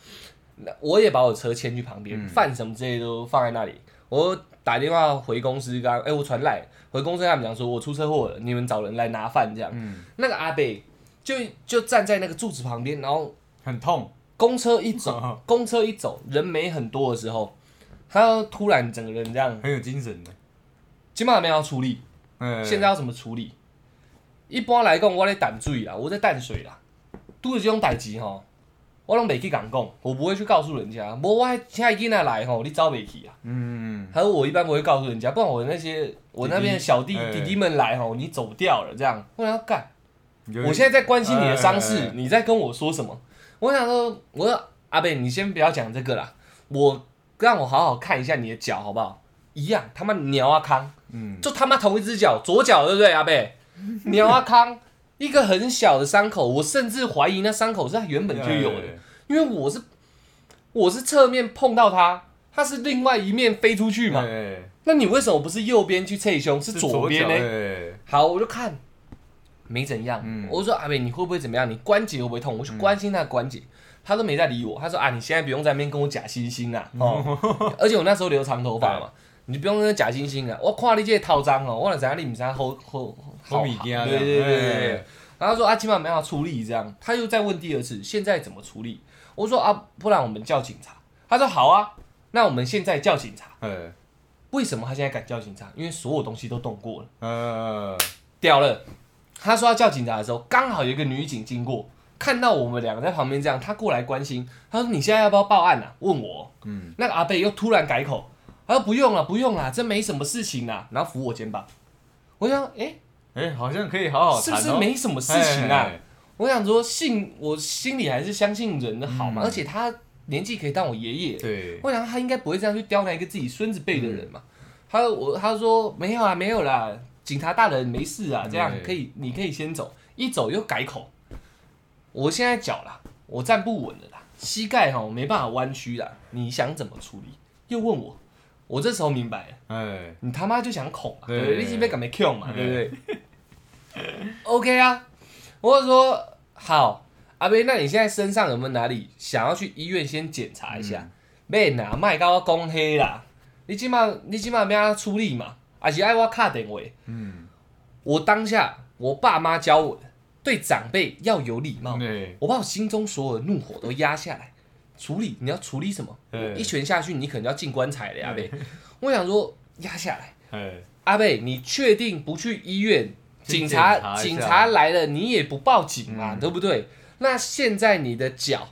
那我也把我车牵去旁边，嗯。饭什么之类都放在那里。我打电话回公司，刚哎、我传来回公司，他们讲说我出车祸了，你们找人来拿饭这样。嗯，那个阿北就就站在那个柱子旁边，然后很痛，公车一走，公车一走，人没很多的时候，他突然整个人这样，很有精神的。基本上没有要处理。嗯，现在要怎么处理？一般来讲，我在淡水啦，我在淡水啦，都是这种代志吼，我拢袂去讲讲，我不会去告诉人家。无我现在囡仔来吼，你走袂去啊。嗯，还有我一般不会告诉人家，不然我那些我那边小弟弟弟们来吼，你走掉了这样，我想要干。我现在在关心你的伤势哎，你在跟我说什么？我想说，我说阿贝，你先不要讲这个啦，我让我好好看一下你的脚好不好？一样，他妈鸟啊康，嗯，就他妈同一只脚，左脚对不对，阿贝？鸟啊康，一个很小的伤口，我甚至怀疑那伤口是他原本就有的，因为我是我是侧面碰到他，他是另外一面飞出去嘛，那你为什么不是右边去侧胸，是左边呢？好，我就看没怎样，嗯。我就说阿伟你会不会怎么样？你关节会不会痛？我去关心他的关节，他都没在理我。他说啊，你现在不用在那边跟我假惺惺啦，哦，而且我那时候留长头发嘛，你不用跟假惺惺啊。我看你这个套装哦，我哪知道你唔知道好好好物件对对对。然后说啊，起码没有处理这样，他又再问第二次，现在怎么处理？我说啊，不然我们叫警察。他说好啊，那我们现在叫警察。哎，为什么他现在敢叫警察？因为所有东西都动过了。嗯，屌了。他说要叫警察的时候，刚好有一个女警经过，看到我们两个在旁边这样，他过来关心，他说：“你现在要不要报案啊？”问我，嗯，那个阿贝又突然改口，他说：“不用了，不用了，这没什么事情啦。”然后扶我肩膀，我想，哎、哎，好像可以好好是不谈哦。是没什么事情啊？哎我想说，信我心里还是相信人的好嘛，嗯。而且他年纪可以当我爷爷，对，我想他应该不会这样去刁难一个自己孙子辈的人嘛。他我他说没有啊，没有啦，警察大人没事啊，这样对可以，你可以先走。一走又改口，我现在脚啦，我站不稳了啦，膝盖哈我没办法弯曲啦，你想怎么处理？又问我，我这时候明白了，哎，你他妈就想恐嘛，对对不对？你已经被赶没 Q 嘛，对对不对？OK 啊，我就说好，阿贝，那你现在身上有没有哪里想要去医院先检查一下？免啦，莫甲我讲黑啦，你即马你即马要安处理嘛？还是爱我卡电话？嗯，我当下我爸妈教我的，对长辈要有礼貌。我把我心中所有的怒火都压下来，处理你要处理什么？一拳下去，你可能要进棺材了，阿贝。我想说压下来。哎，阿贝，你确定不去医院？警察警察来了，你也不报警嘛，嗯对不对？那现在你的脚，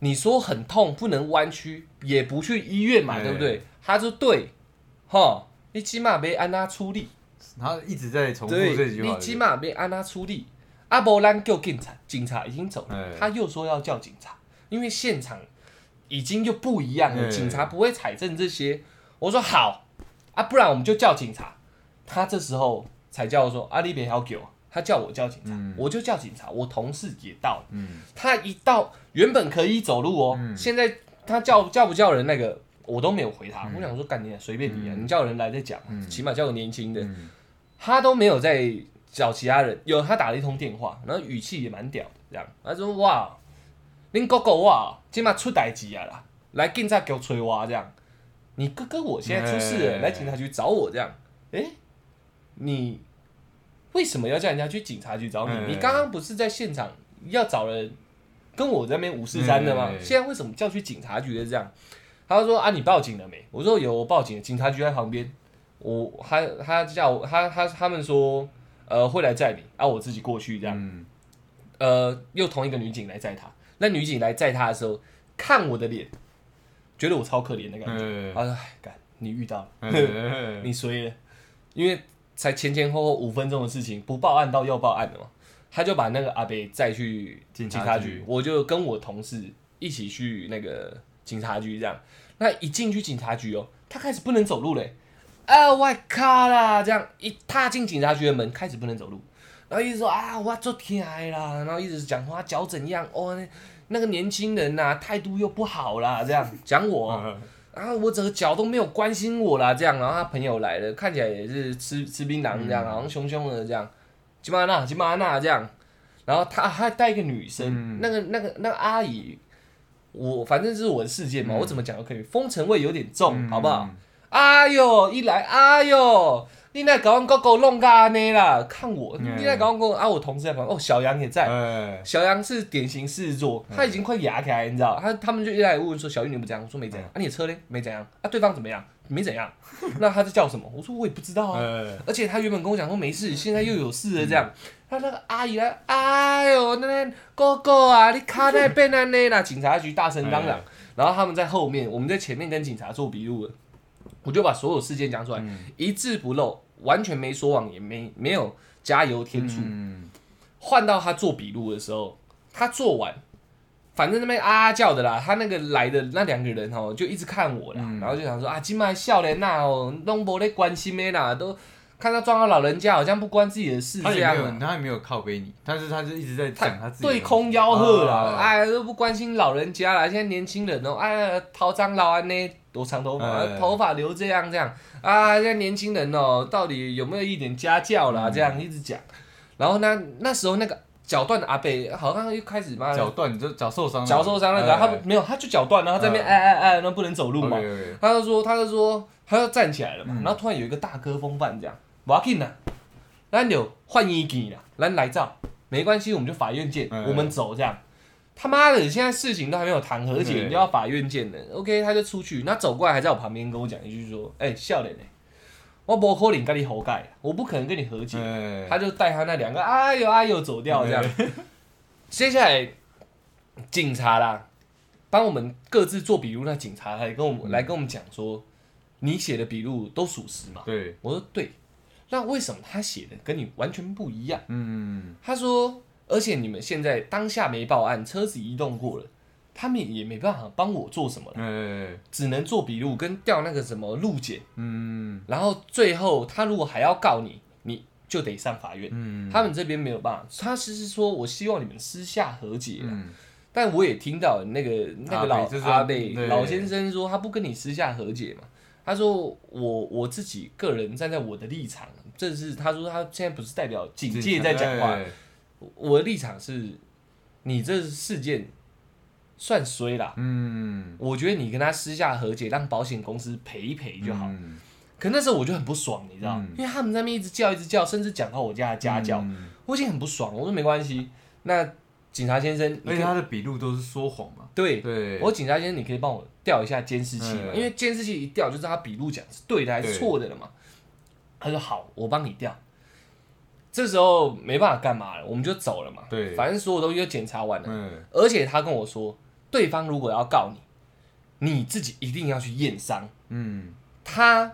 你说很痛，不能弯曲，也不去医院嘛，对对不对？他说对，哈，你起码别安他出力，他一直在重复对这，句话，你起码别安他出力。阿伯兰叫警察，警察已经走了哎，他又说要叫警察，因为现场已经又不一样了，哎警察不会采证这些。我说好啊，不然我们就叫警察。他这时候才叫我说啊，你别好给我，他叫我叫警察，嗯我就叫警察。我同事也到了，嗯，他一到原本可以走路哦，嗯现在他叫叫不叫人那个我都没有回他。嗯我想说干你啊随便你啊，嗯你叫人来再讲，嗯起码叫个年轻的。嗯他都没有在找其他人，有他打了一通电话，然后语气也蛮屌的，这样他说哇，恁哥哥哇，今嘛出代志啊啦，来警察给我催我这样，你哥哥我现在出事了，哎来警察局找我这样，诶，你为什么要叫人家去警察局找你？哎你刚刚不是在现场要找人跟我在那边五四三的吗？哎现在为什么叫去警察局的这样？他就说啊，你报警了没？我说有，我报警。了，警察局在旁边。我他他叫我他他他们说呃会来载你，啊我自己过去这样，嗯。呃又同一个女警来载他，那女警来载他的时候看我的脸，觉得我超可怜的感觉，嗯。他说哎干你遇到了，嗯。你衰了，因为才前前后后五分钟的事情，不报案到要报案的嘛，他就把那个阿北载去警察局我就跟我同事一起去那个警察局这样，那一进去警察局哦，他开始不能走路嘞。啊，啊，我卡啦，这样一踏进警察局的门，开始不能走路，然后一直说啊，我做痛的啦，然后一直讲话脚怎样，哦，那那个年轻人呐、态度又不好啦，这样 讲我。嗯然后我整个脚都没有关心我啦，这样，然后他朋友来了，看起来也是吃吃槟榔这样，好像凶凶的这样，吉玛娜吉玛娜这样，然后他还带一个女生，嗯那个那个那个阿姨，我反正这是我的世界嘛，我怎么讲都可以，风尘味有点重，好不好？？哎呦，一来，哎呦，你来搞我狗狗弄噶呢啦，看我，嗯你来搞我狗啊，我同事在旁边，哦，小杨也在，哎，小杨是典型狮子座，他已经快牙起来，你知道？他他们就一来问说：“小玉你不怎样？”我说：“没怎样。”啊，你的车嘞？没怎样。啊，对方怎么样？没怎样。那他在叫什么？我说：“我也不知道啊。哎，而且他原本跟我讲说没事，现在又有事了这样。他那个阿姨来，哎呦，那那哥哥啊，你卡在被那呢啦！警察局大声嚷嚷哎，然后他们在后面，我们在前面跟警察做笔录了。我就把所有事件讲出来，嗯一字不漏，完全没说谎，也没没有加油添醋。嗯换到他做笔录的时候，他做完，反正那边啊啊叫的啦，他那个来的那两个人哦，就一直看我啦，嗯然后就想说啊，今麦笑脸呐哦，拢无咧关心的啦，都看他撞到老人家，好像不关自己的事这他也没有，样啊。他也没有靠背你，但是他就一直在他讲他自己对空吆喝啦，啊哎，都不关心老人家啦。现在年轻人哦，哎，头长老安呢，多长头发，哎头发留这样这样啊。现在年轻人哦，到底有没有一点家教啦？嗯这样一直讲。然后呢，那时候那个脚断的阿贝好像又开始嘛，脚断，就脚受伤了，脚受伤那个，哎他没有，他就脚断了，他在那边嗯哎哎哎，那不能走路嘛。他就说，他就说，他要站起来了嘛，嗯然后突然有一个大哥风范这样，不要紧啦，咱就换衣件啦，咱来照，没关系，我们就法院见，嗯我们走这样。他妈的，现在事情都还没有谈和解，你就要法院见人。OK，他就出去，那走过来还在我旁边跟我讲一句说，哎、笑脸呢，我不可能跟你和解，我不可能跟你和解。哎他就带他那两个哎呦哎呦走掉这样。接下来警察啦，帮我们各自做笔录，那警察来跟我们、来跟我们讲说，你写的笔录都属实嘛？对，我说对。那为什么他写的跟你完全不一样？嗯，他说，而且你们现在当下没报案，车子移动过了，他们也没办法帮我做什么了，哎，只能做笔录跟调那个什么路检，嗯。然后最后他如果还要告你，你就得上法院。嗯，他们这边没有办法，他是是说我希望你们私下和解啦，嗯。但我也听到那个那个老阿贝老先生说他不跟你私下和解嘛，他说我我自己个人站在我的立场，这是他说他现在不是代表警界在讲话，哎我的立场是，你这事件算衰啦，嗯，我觉得你跟他私下和解，让保险公司赔一赔就好。嗯可那时候我就很不爽，你知道，嗯因为他们在那边一直叫一直叫，甚至讲到我家的家教，嗯我已经很不爽，我说没关系，那警察先生，你可以而且他的笔录都是说谎嘛，对，对，我说警察先生，你可以帮我调一下监视器嘛，嗯因为监视器一调就知道他笔录讲是对的还是对错的了嘛。他说好，我帮你调。这时候没办法干嘛了，我们就走了嘛。对反正所有东西都检查完了，嗯而且他跟我说，对方如果要告你，你自己一定要去验伤。嗯他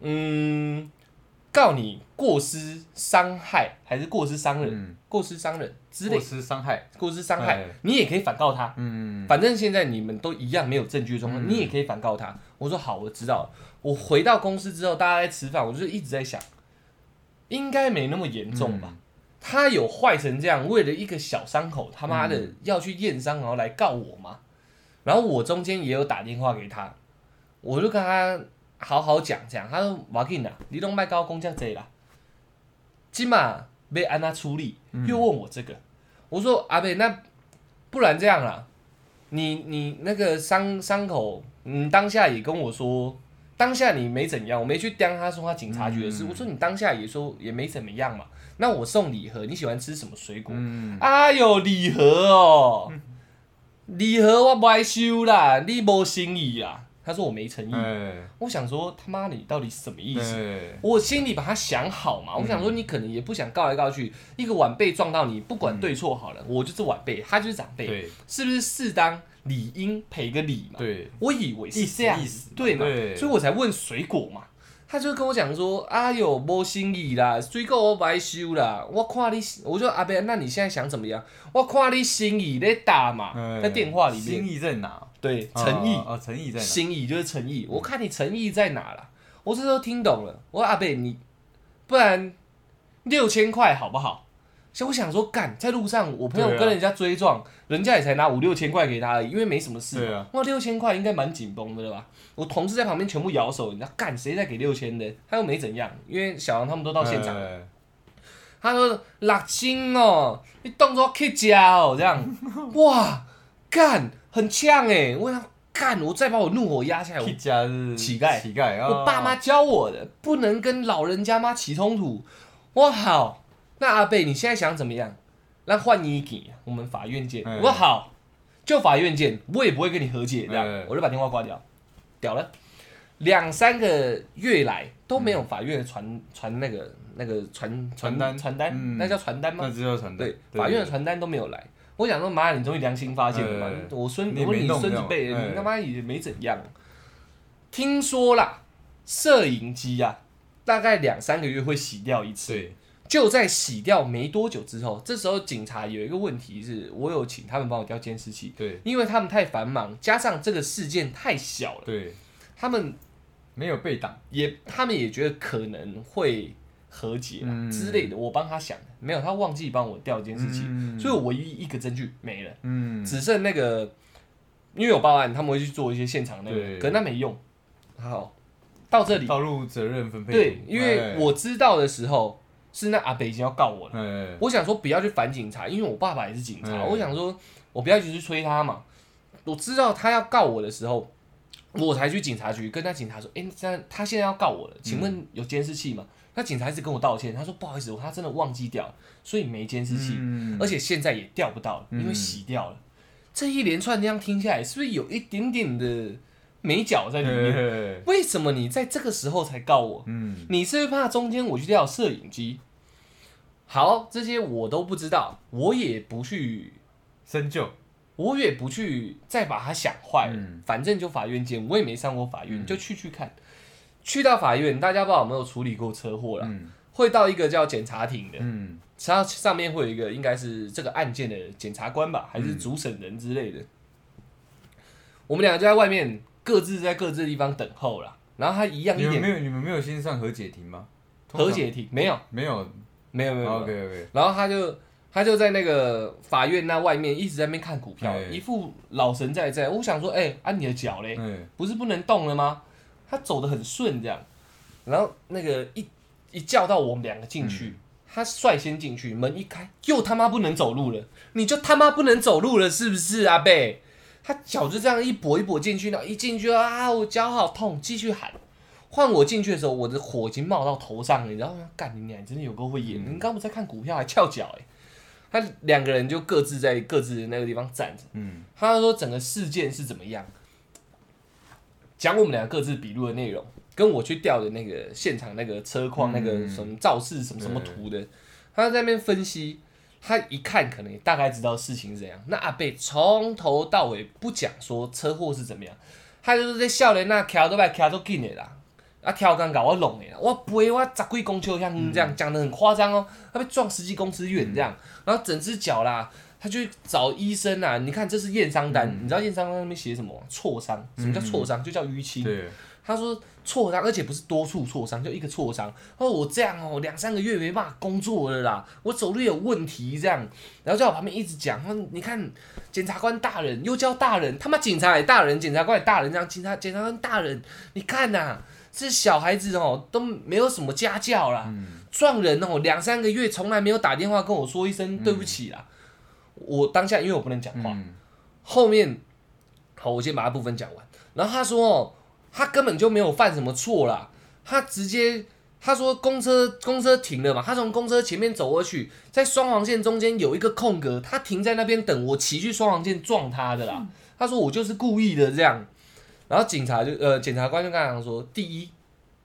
嗯告你过失伤害还是过失伤人、嗯，过失伤人之类过，失伤害，过失伤害哎，你也可以反告他。嗯反正现在你们都一样没有证据的状况，嗯你也可以反告他。我说好，我知道了。我回到公司之后，大家在吃饭，我就一直在想，应该没那么严重吧？他有坏成这样，为了一个小伤口，他妈的嗯要去验伤，然后来告我吗？然后我中间也有打电话给他，我就跟他好好讲讲，他说无要紧啦，你拢卖高公遮济啦，今嘛要安他出力，又问我这个，我说阿贝那不然这样啦，你你那个伤伤口，你当下也跟我说，当下你没怎样，我没去刁他说他警察局的事，嗯。我说你当下也说也没怎么样嘛，那我送礼盒，你喜欢吃什么水果？嗯。哎呦，礼盒哦，礼盒我不爱收啦，你无心意啊。他说我没诚意，哎。我想说他妈你到底什么意思？哎。我心里把他想好嘛，我想说你可能也不想告来告去，一个晚辈撞到你，不管对错好了，我就是晚辈，他就是长辈，是不是适当理应赔个礼嘛？对，我以为是这样意思嘛对嘛？对所以我才问水果嘛。他就跟我讲说：“哎呦，无心意啦，水果我不爱收啦。我看你，我就阿伯，那你现在想怎么样？我看你心意在打嘛，哎在电话里面心，意在哪？对，诚意，啊，啊诚意在哪？心意就是诚意。我看你诚意在哪啦？我这时候听懂了，我说阿贝你，不然六千块好不好？所以我想说，干在路上，我朋友跟人家追撞，人家也才拿五六千块给他而已，因为没什么事嘛。对啊哇，六千块应该蛮紧绷的了吧？我同事在旁边全部摇手，你知道干谁在给六千的？他又没怎样，因为小王他们都到现场。哎他说六千哦，你动作去加哦，这样，哇，干很呛哎！我想干，我再把我怒火压下来，我一家是乞丐乞丐啊！我爸妈教我的，不能跟老人家妈起冲突。我好，那阿贝你现在想怎么样？那换你给，我们法院见。我说好，就法院见，我也不会跟你和解这样，嗯我就把电话挂掉，屌了。两三个月来都没有法院传传那个那个传传单传单，嗯那叫传单吗那？传单对，法院的传单都没有来。我想说，妈，你终于良心发现了嘛？嗯我孙，我你孙子辈，嗯你他妈也没怎样。听说啦，摄影机啊，大概两三个月会洗掉一次。对，就在洗掉没多久之后，这时候警察有一个问题是，我有请他们帮我调监视器，对。因为他们太繁忙，加上这个事件太小了，对，他们没有被挡，也他们也觉得可能会和解啦嗯。之类的。我帮他想的，没有，他忘记帮我调监视器，嗯。所以我唯一一个证据没了，嗯，只剩那个，因为有报案，他们会去做一些现场那个，可是那没用。好，到这里，道路责任分配对，因为我知道的时候是那阿北已经要告我了。哎，我想说不要去反警察，因为我爸爸也是警察。嗯我想说，我不要一直去催他嘛。我知道他要告我的时候，我才去警察局跟那警察说：“哎、这样他现在要告我了，请问有监视器吗？”那警察一直跟我道歉，他说：“不好意思，我他真的忘记掉了，所以没监视器，嗯而且现在也调不到了，因为嗯洗掉了。这一连串这样听下来，是不是有一点点的美角在里面？面，为什么你在这个时候才告我？嗯，你是不是怕中间我去掉摄影机？好，这些我都不知道，我也不去，深究，我也不去再把它想坏了。嗯反正就法院见，我也没上过法院，嗯就去去看。去到法院，大家不知道有没有处理过车祸了？嗯会到一个叫检察庭的，嗯它上面会有一个应该是这个案件的检察官吧，还是主审人之类的。我们两个就在外面各自在各自的地方等候了。然后他一样一点你们没有你们没有先上和解庭吗？和解庭没有，没有没有没有没有。，OK OK，然后他就他就在那个法院那外面一直在那边看股票，哎一副老神在在。我想说，哎、按、你的脚嘞，嗯不是不能动了吗？他走得很顺这样，然后那个一一叫到我们两个进去，他率先进去，门一开，又他妈不能走路了，你就他妈不能走路了是不是阿贝？他脚就这样一跛一跛进去，然后一进去啊，我脚好痛，继续喊。换我进去的时候，我的火已经冒到头上了，你知道吗？干你娘，你真的有够会演！你刚不在看股票，还翘脚哎、他两个人就各自在各自的那个地方站着。嗯他说整个事件是怎么样，讲我们俩各自笔录的内容，跟我去调的那个现场那个车况、嗯那个什么肇事什么什么图的，他在那边分析，他一看可能也大概知道事情是怎样。那阿贝从头到尾不讲说车祸是怎么样，他就是在笑脸那桥都把桥都紧的啦。啊，挑杆搞我弄的啦，我背我十几公尺像这样讲的很夸张哦，他被撞十几公尺远这样，然后整只脚啦，他去找医生啊。你看这是验伤单，你知道验伤单上面写什么吗？挫伤，什么叫挫伤？就叫淤青。对，他说挫伤，而且不是多处挫伤，就一个挫伤。哦，我这样哦，两三个月没办法工作了啦，我走路有问题这样。然后在我旁边一直讲，说你看检察官大人又叫大人，他妈警察也大人，检察官也大人，这样警察检察官大人，你看呐、这小孩子哦都没有什么家教啦，撞人哦两三个月从来没有打电话跟我说一声对不起啦。我当下因为我不能讲话，嗯后面好，我先把他部分讲完。然后他说哦，他根本就没有犯什么错啦，他直接他说公车公车停了嘛，他从公车前面走过去，在双黄线中间有一个空格，他停在那边等我骑去双黄线撞他的啦。他说我就是故意的这样。然后警察就呃检察官就跟他讲说，第一，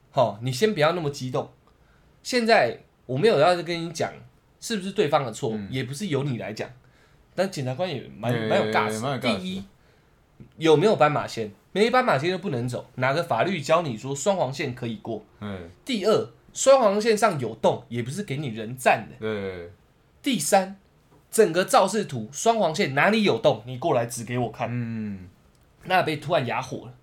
好，你先不要那么激动，现在我没有要跟你讲是不是对方的错，嗯也不是由你来讲。但检察官也蛮蛮有尬蛮有死。guts 第一，有没有斑马线？没斑马线就不能走。哪个法律教你说双黄线可以过？嗯第二，双黄线上有洞，也不是给你人站的。对，第三，整个肇事图双黄线哪里有洞，你过来指给我看。嗯那被突然哑火了，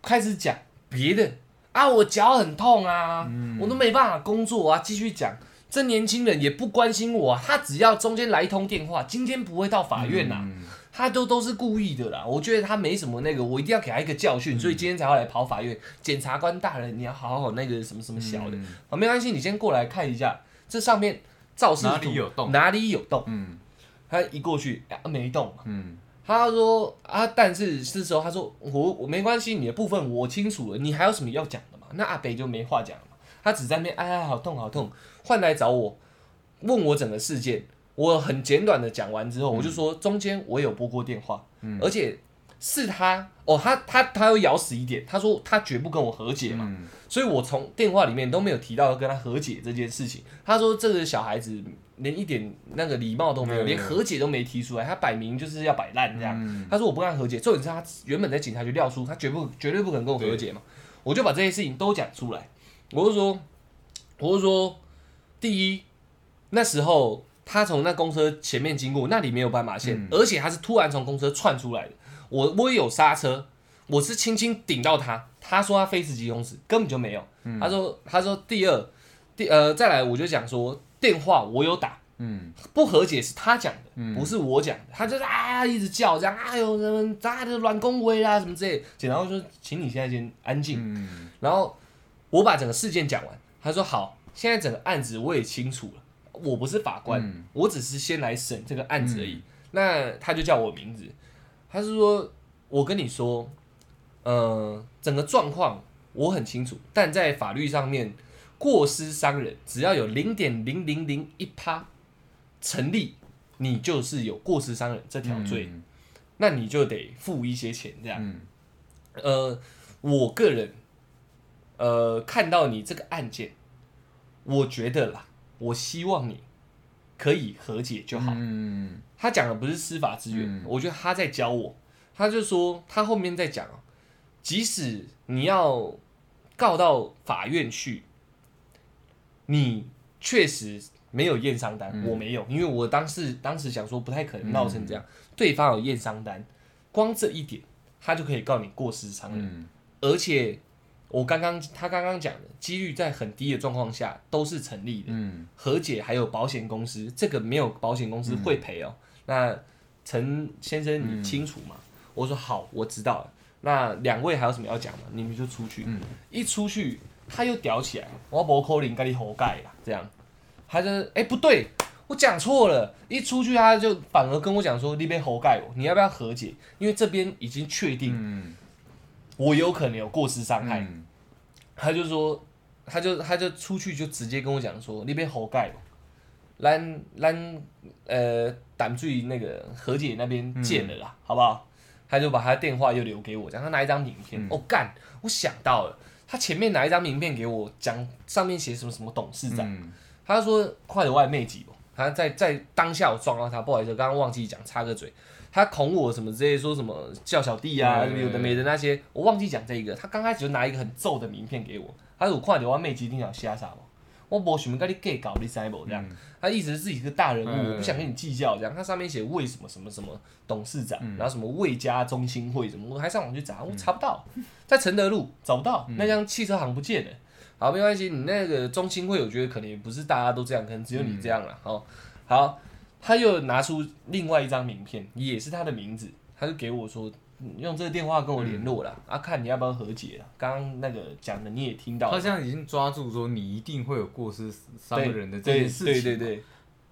开始讲别的啊，我脚很痛啊，嗯我都没办法工作啊。继续讲，这年轻人也不关心我、啊，他只要中间来一通电话，今天不会到法院呐、啊嗯他都都是故意的啦。我觉得他没什么那个，我一定要给他一个教训，所以今天才要来跑法院。检察官大人，你要好好那个什么什么小的，嗯。啊，没关系，你先过来看一下，这上面肇事哪图里有洞？哪里有洞？嗯。他一过去啊没洞，嗯。他说啊，但是是时候他说我我没关系，你的部分我清楚了，你还有什么要讲的嘛？那阿北就没话讲了嘛，他只在那边哎呀好痛好痛，换来找我问我整个事件，我很简短的讲完之后，我就说中间我有拨过电话，嗯。而且是他哦，他他他又咬死一点，他说他绝不跟我和解嘛，嗯。所以我从电话里面都没有提到要跟他和解这件事情。他说这个小孩子连一点那个礼貌都没有，嗯连和解都没提出来，他摆明就是要摆烂这样。嗯。他说我不跟他和解，重点是他原本在警察局撂书，他绝不绝对不可能跟我和解嘛。我就把这些事情都讲出来，我就说，我就说，第一，那时候他从那公车前面经过，那里没有斑马线，嗯而且他是突然从公车窜出来的，我我也有刹车，我是轻轻顶到他，他说他非死即公死，根本就没有。嗯他说他说第二，第呃再来我就讲说电话我有打，嗯不和解是他讲的，嗯不是我讲的。他就是啊一直叫这样，哎呦什么咋的乱恭维啦什么之类的。检察官说，请你现在先安静。嗯然后我把整个事件讲完，他说好，现在整个案子我也清楚了，我不是法官，嗯。我只是先来审这个案子而已。那他就叫我名字，他是说，我跟你说，呃，整个状况我很清楚，但在法律上面，过失伤人只要有零点零零零一趴成立，你就是有过失伤人这条罪，嗯。那你就得付一些钱这样。嗯。呃，我个人，呃，看到你这个案件，我觉得啦，我希望你可以和解就好。嗯他讲的不是司法资源，嗯我觉得他在教我。他就说他后面在讲哦，即使你要告到法院去，你确实没有验伤单，嗯我没有，因为我当时当时想说不太可能闹成这样，对方有验伤单，光这一点他就可以告你过失伤人。嗯而且我刚刚他刚刚讲的几率在很低的状况下都是成立的，嗯和解还有保险公司，这个没有保险公司会赔哦。那陈先生你清楚吗？我说好，我知道了。那两位还有什么要讲吗？你们就出去，嗯一出去他又屌起来，我不可能跟你活盖啦，这样，他就哎、不对。我讲错了，一出去他就反而跟我讲说：“你别活盖我，你要不要和解？因为这边已经确定嗯我有可能有过失伤害，嗯。他就说，他就他就出去就直接跟我讲说，你别猴盖哦，咱咱呃胆罪那个和解那边见了啦，好不好？他就把他电话又留给我，讲他拿一张名片，嗯。哦干，我想到了，他前面拿一张名片给我，讲上面写什么什么董事长，嗯。他说快点外妹几哦，他在在当下我撞到他，不好意思，刚刚忘记讲，插个嘴。他恐我什么之类，说什么叫小弟啊，有的没的那些，我忘记讲这一个。他刚开始就拿一个很皱的名片给我，他说我看到我妹一定要瞎啥嘛？我不想要跟你计较，你知无这样？他意思是自己是个大人物，嗯我不想跟你计较这样。他上面写为什么什么什么董事长，嗯然后什么魏家中心会什么，我还上网去查，我查不到，在承德路找不到，那辆汽车行不见了。好，没关系，你那个中心会，我觉得可能也不是大家都这样，可能只有你这样了。好，好，他又拿出另外一张名片，也是他的名字，他就给我说。嗯用这个电话跟我联络了、啊，看你要不要和解了。刚刚那个讲的你也听到了，他现在已经抓住说你一定会有过失伤人的这件事情，对对对，然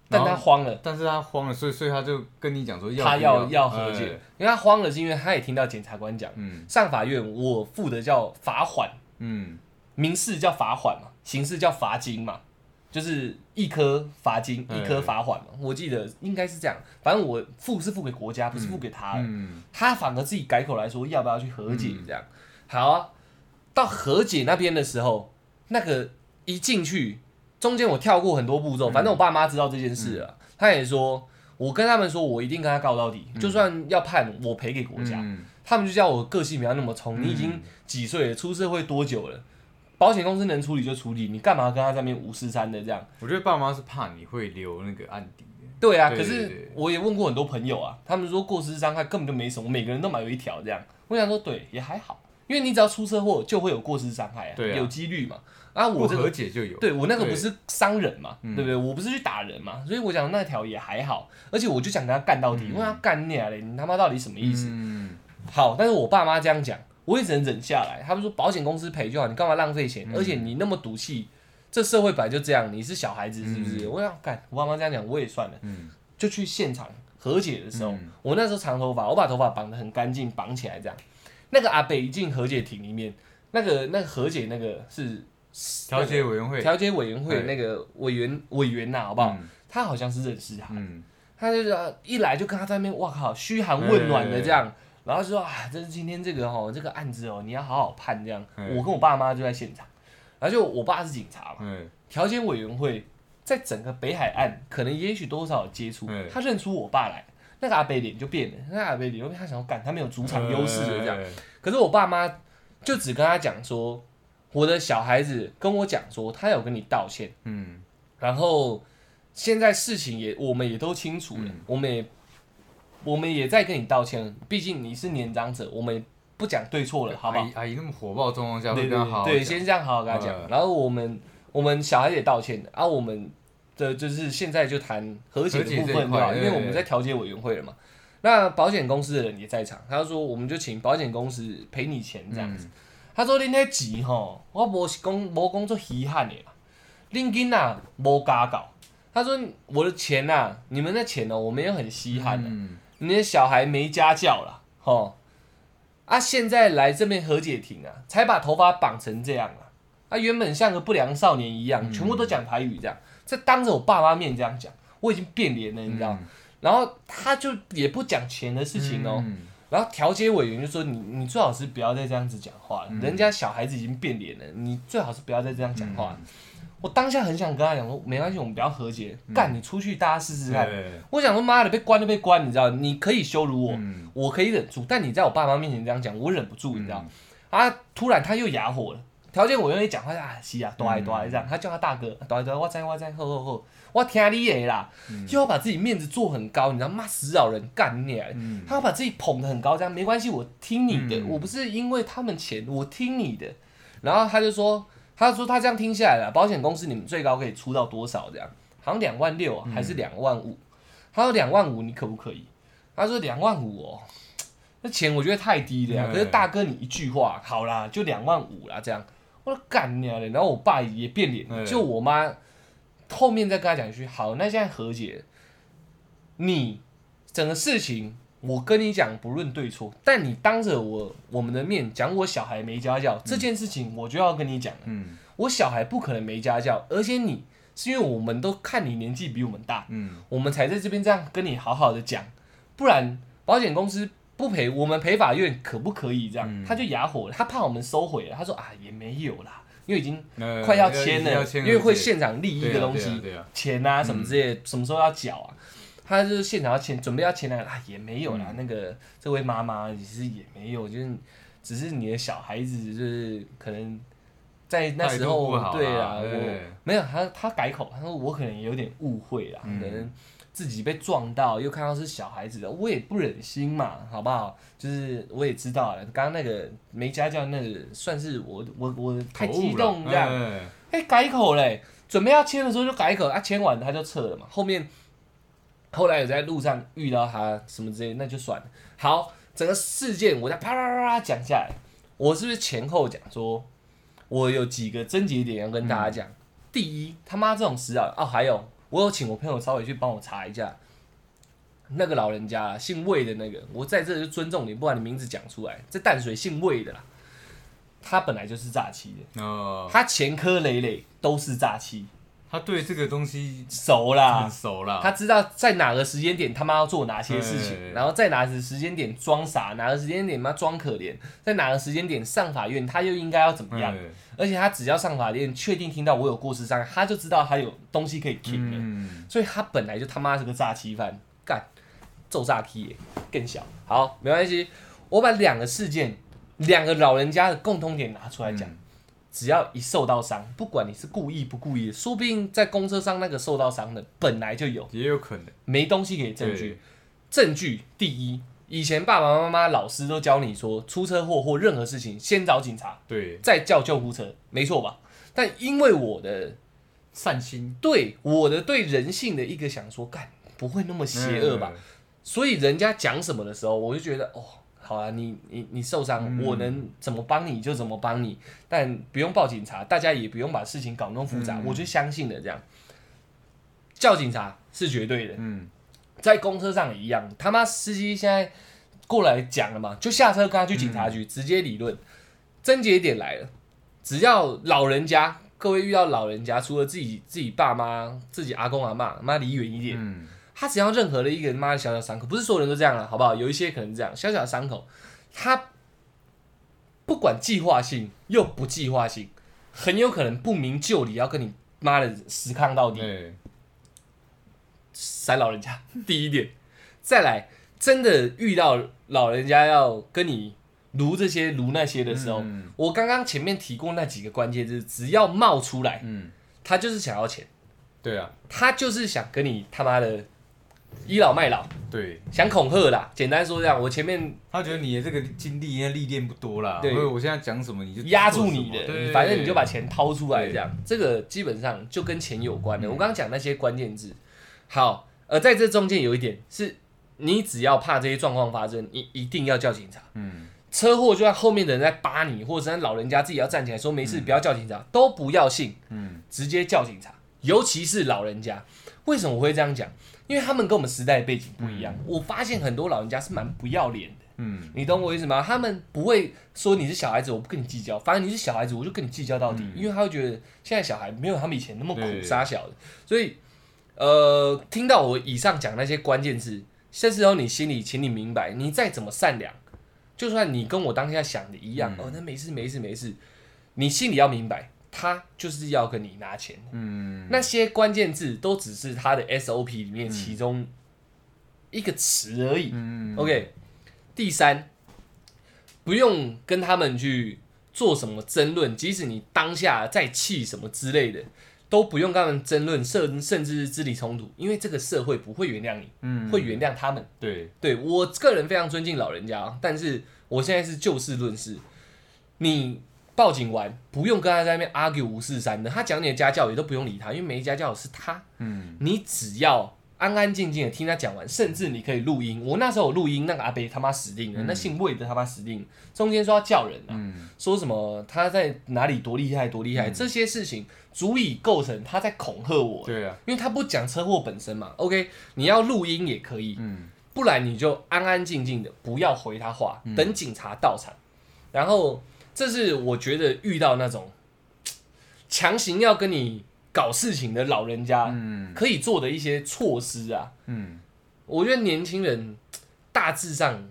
但他慌了，但是他慌了，所以所以他就跟你讲说要不他要要要和解，因为他慌了，是因为他也听到检察官讲，嗯。上法院我付的叫罚款，嗯。民事叫罚款嘛，刑事叫罚金嘛，就是一颗罚金，嗯一颗罚款嘛，我记得应该是这样，反正我付是付给国家，不是付给他的，嗯。他反而自己改口来说要不要去和解嗯这样。好啊，到和解那边的时候，那个一进去，中间我跳过很多步骤，反正我爸妈知道这件事了，他也说。我跟他们说，我一定跟他告到底，就算要判，我赔给国家。嗯。他们就叫我个性不要那么冲，你已经几岁了，出社会多久了？保险公司能处理就处理，你干嘛跟他在那边五四三的这样？我觉得爸妈是怕你会留那个案底的，对啊，可是我也问过很多朋友啊，他们说过失伤害根本就没什么，每个人都买有一条这样。我想说，对，也还好，因为你只要出车祸就会有过失伤害啊，有几率嘛。啊，我不和这个解就有。对我那个不是伤人嘛，嗯对不对？我不是去打人嘛，所以我讲那条也还好，而且我就想跟他干到底，嗯问他干你啊嘞，你他妈到底什么意思？嗯，好，但是我爸妈这样讲，我也只能忍下来。他们说保险公司赔就好，你干嘛浪费钱？嗯而且你那么赌气，这社会本来就这样，你是小孩子是不是？嗯我想干，我爸妈这样讲我也算了，嗯就去现场和解的时候，嗯我那时候长头发，我把头发绑得很干净，绑起来这样。那个阿北一进和解庭里面，那个那个和解那个是调解委员会，调解委员会那个委员委员呐、好不好？嗯他好像是认识他，嗯，他就说一来就跟他在那边，哇靠，嘘寒问暖的这样，然后就说啊，这是今天这个哦，这个案子哦，你要好好判这样。嗯。我跟我爸妈就在现场，然后就我爸是警察嘛，嗯。调解委员会在整个北海岸可能也许多少有接触嗯，他认出我爸来，那个阿北脸就变了，那个阿北脸就变，他想要干，他没有主场优势就这样。嗯。可是我爸妈就只跟他讲说，我的小孩子跟我讲说，他有跟你道歉。嗯。然后现在事情也我们也都清楚了，嗯。我们也我们也在跟你道歉，毕竟你是年长者，我们不讲对错了，好不好阿？姨那么火爆状况下，对对对，先这样好好跟他讲。嗯然后我们我们小孩子也道歉的，啊，我们的就是现在就谈和解的部分对吧？因为我们在调解委员会了嘛。那保险公司的人也在场，他就说我们就请保险公司赔你钱这样子。嗯他说：“恁那急吼，我无是讲无讲做稀罕的啦，恁囡仔无家教。”他说：“我的钱呐、你们的钱哦、我没有很稀罕的、嗯你的小孩没家教了，吼。啊，现在来这边和解庭啊，才把头发绑成这样啊，啊，原本像个不良少年一样，嗯。全部都讲台语这样，在当着我爸妈面这样讲，我已经变脸了，你知道。嗯。然后他就也不讲钱的事情哦、嗯。然后调解委员就说你你最好是不要再这样子讲话了，嗯。人家小孩子已经变脸了，你最好是不要再这样讲话。嗯我当下很想跟他讲说，没关系，我们不要和解，干你出去大家试试看。对我想说妈的被关就被关，你知道，你可以羞辱我，嗯。我可以忍住，但你在我爸妈面前这样讲，我忍不住，你知道。啊，突然他又哑火了。条件我愿意讲话啊，是啊，大爱大爱这样，他叫他大哥，大爱大爱，我知我知，好好好，我听你的啦，又要把自己面子做很高，你知道骂死老人干你他要把自己捧得很高，这样没关系，我听你的，嗯。我不是因为他们钱，我听你的。然后他就说，他说他这样听下来了，保险公司你们最高可以出到多少？这样好像两万六啊，还是两万五？他说两万五你可不可以？他说两万五哦，那钱我觉得太低了呀。嗯可是大哥你一句话，好啦，就两万五啦，这样。我说干你啊！然后我爸也变脸，嗯就我妈后面再跟他讲一句，好，那现在和解，你整个事情我跟你讲不论对错，但你当着我我们的面讲我小孩没家教、这件事情，我就要跟你讲了，嗯。我小孩不可能没家教，而且你是因为我们都看你年纪比我们大，嗯。我们才在这边这样跟你好好的讲，不然保险公司不赔，我们赔法院可不可以这样？嗯。他就哑火了，他怕我们收回了，他说啊也没有啦，因为已经呃快要签了，因为会现场利益对啊的东西，钱啊什么之类的，什么时候要缴啊？他就是现场要签，准备要签了啊，也没有啦。嗯那个这位妈妈其实也没有，就是只是你的小孩子，就是可能在那时候对啦，我对没有他他改口，他说我可能也有点误会啦，嗯可能自己被撞到，又看到是小孩子的，我也不忍心嘛，好不好？就是我也知道了，刚刚那个没家教那个算是我我我太激动这样。哎哎、改口嘞，准备要签的时候就改口，啊，签完他就撤了嘛。后面后来有在路上遇到他什么之类，那就算了。好，整个事件我再啪啪啪啪讲下来，我是不是前后讲说，我有几个症结点要跟大家讲？第一，他妈这种事啊，哦，还有我有请我朋友稍微去帮我查一下。那个老人家啊姓魏的那个，我在这就尊重你，不把你名字讲出来。在淡水姓魏的啦，他本来就是诈欺的，哦，他前科累累都是诈欺，他对这个东西熟啦很，熟啦，他知道在哪个时间点他妈要做哪些事对。情，然后在哪个时间点装傻，哪个时间点妈装可怜，在哪个时间点上法院他又应该要怎么样？嗯而且他只要上法院确定听到我有过失伤害，他就知道他有东西可以听了，嗯。所以他本来就他妈是个诈欺犯，干揍诈欺耶，更小。好，没关系，我把两个事件，两个老人家的共通点拿出来讲。嗯只要一受到伤，不管你是故意不故意的，说不定在公车上那个受到伤的本来就有，也有可能，没东西可以证据。证据第一，以前爸爸妈妈、老师都教你说，出车祸或任何事情先找警察，对，再叫救护车，没错吧？但因为我的善心对我的对人性的一个想说，干不会那么邪恶吧？嗯所以人家讲什么的时候，我就觉得哦，好啊，你你你受伤，嗯我能怎么帮你就怎么帮你，但不用报警察，大家也不用把事情搞那么复杂，嗯我就相信了这样。叫警察是绝对的，嗯，在公车上也一样，他妈司机现在过来讲了嘛，就下车跟他去警察嗯局、直接理论。症结点来了，只要老人家，各位遇到老人家，除了自己自己爸妈、自己阿公阿妈，妈离远一点。嗯，他只要任何的一个妈的小小伤口，不是所有人都这样了，好不好？有一些可能这样，小小的伤口，他不管计划性又不计划性，很有可能不明就里要跟你妈的死抗到底。对，塞老人家，第一点，再来，真的遇到老人家要跟你撸这些撸那些的时候，嗯。我刚刚前面提过那几个关键字，只要冒出来，嗯，他就是想要钱，对啊，他就是想跟你他妈的倚老卖老，对，想恐吓啦。简单说这样，我前面他觉得你的这个经历应该、历练不多啦，对我现在讲什么你就压住做什你的，么对，反正你就把钱掏出来，这样，这个基本上就跟钱有关的。嗯我刚刚讲那些关键字，好，呃，在这中间有一点是，你只要怕这些状况发生，你一定要叫警察。嗯，车祸就算后面的人在扒你，或者是老人家自己要站起来说没事，不要叫警察，都不要信，嗯，直接叫警察。尤其是老人家，为什么我会这样讲？因为他们跟我们时代背景不一样。我发现很多老人家是蛮不要脸的。嗯，你懂我意思吗？他们不会说你是小孩子，我不跟你计较，反正你是小孩子，我就跟你计较到底，嗯因为他会觉得现在小孩没有他们以前那么苦对杀小的，所以呃，听到我以上讲那些关键字，这时候你心里，请你明白，你再怎么善良，就算你跟我当下想的一样，嗯哦，那没事没事没事，你心里要明白，他就是要跟你拿钱，嗯，那些关键字都只是他的 SOP 里面其中一个词而已。嗯 OK，第三，不用跟他们去做什么争论，即使你当下在气什么之类的，都不用跟他们争论，甚甚至是肢体冲突，因为这个社会不会原谅你，嗯会原谅他们。对，对我个人非常尊敬老人家，但是我现在是就事论事，你。报警完不用跟他在那边 argue 五四三的，他讲你的家教也都不用理他，因为没家教是他，嗯你只要安安静静的听他讲完，甚至你可以录音。我那时候有录音，那个阿北他妈死定了，嗯那姓魏的他妈死定了。中间说要叫人啊，嗯说什么他在哪里多厉害多厉害，这些事情足以构成他在恐吓我。对啊，因为他不讲车祸本身嘛，OK，你要录音也可以，嗯不然你就安安静静的不要回他话，嗯等警察到场。然后这是我觉得遇到那种 强行要跟你搞事情的老人家，嗯。可以做的一些措施啊。嗯，我觉得年轻人 大致上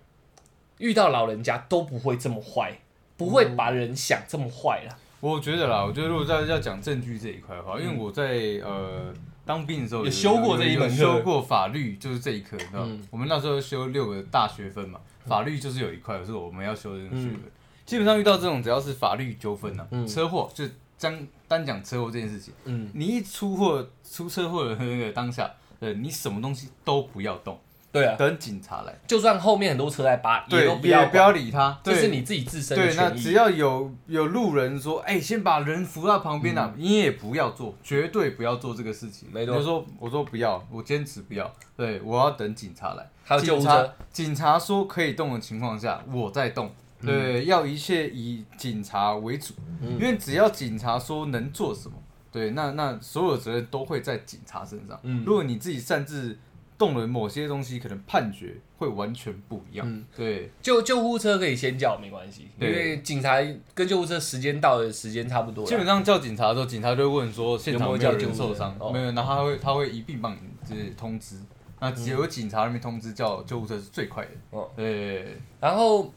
遇到老人家都不会这么坏，不会把人想这么坏啦。我觉得啦，我觉得如果在要讲证据这一块的话，因为我在呃当兵的时候也修过这一门课修过法律，就是这一科，你知道嗯。我们那时候修六个大学分嘛，法律就是有一块是我们要修的那个学分。嗯基本上遇到这种只要是法律纠纷呐嗯，车祸就单单讲车祸这件事情，嗯，你一出货出车祸的那个当下，呃，你什么东西都不要动，对啊，等警察来，就算后面很多车在扒，也对，都不要也不要，理他，对这是你自己自身的对，那权益。只要有有路人说，哎、先把人扶到旁边啊，你也不要做，绝对不要做这个事情。嗯没错你就说，我说不要，我坚持不要，对我要等警察来。还有警察车，，警察说可以动的情况下，我再动。对，要一切以警察为主，嗯。因为只要警察说能做什么，对，那那所有责任都会在警察身上。嗯。如果你自己擅自动了某些东西，可能判决会完全不一样。嗯。对，救救护车可以先叫没关系，因对为警察跟救护车时间到的时间差不多。基本上叫警察的时候，警察就会问说现场有没有人受伤，哦。没有，然后他会他会一并帮你就是通知。那只有警察那边通知叫救护车是最快的。哦。对，然后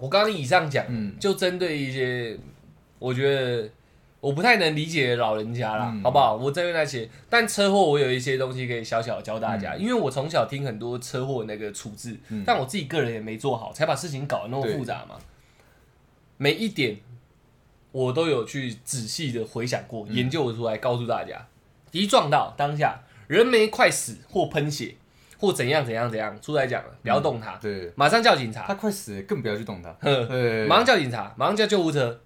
我刚刚以上讲，嗯。就针对一些我觉得我不太能理解的老人家啦，嗯。好不好？我针对那些，但车祸我有一些东西可以小小教大家，因为我从小听很多车祸那个处置，嗯。但我自己个人也没做好，才把事情搞得那么复杂嘛。每一点我都有去仔细的回想过，嗯。研究出来告诉大家，一撞到当下人没快死或喷血，或怎样怎样怎样，出来讲了，不要动他，对，马上叫警察，他快死了，更不要去动他。马上叫警察，马上叫救护车，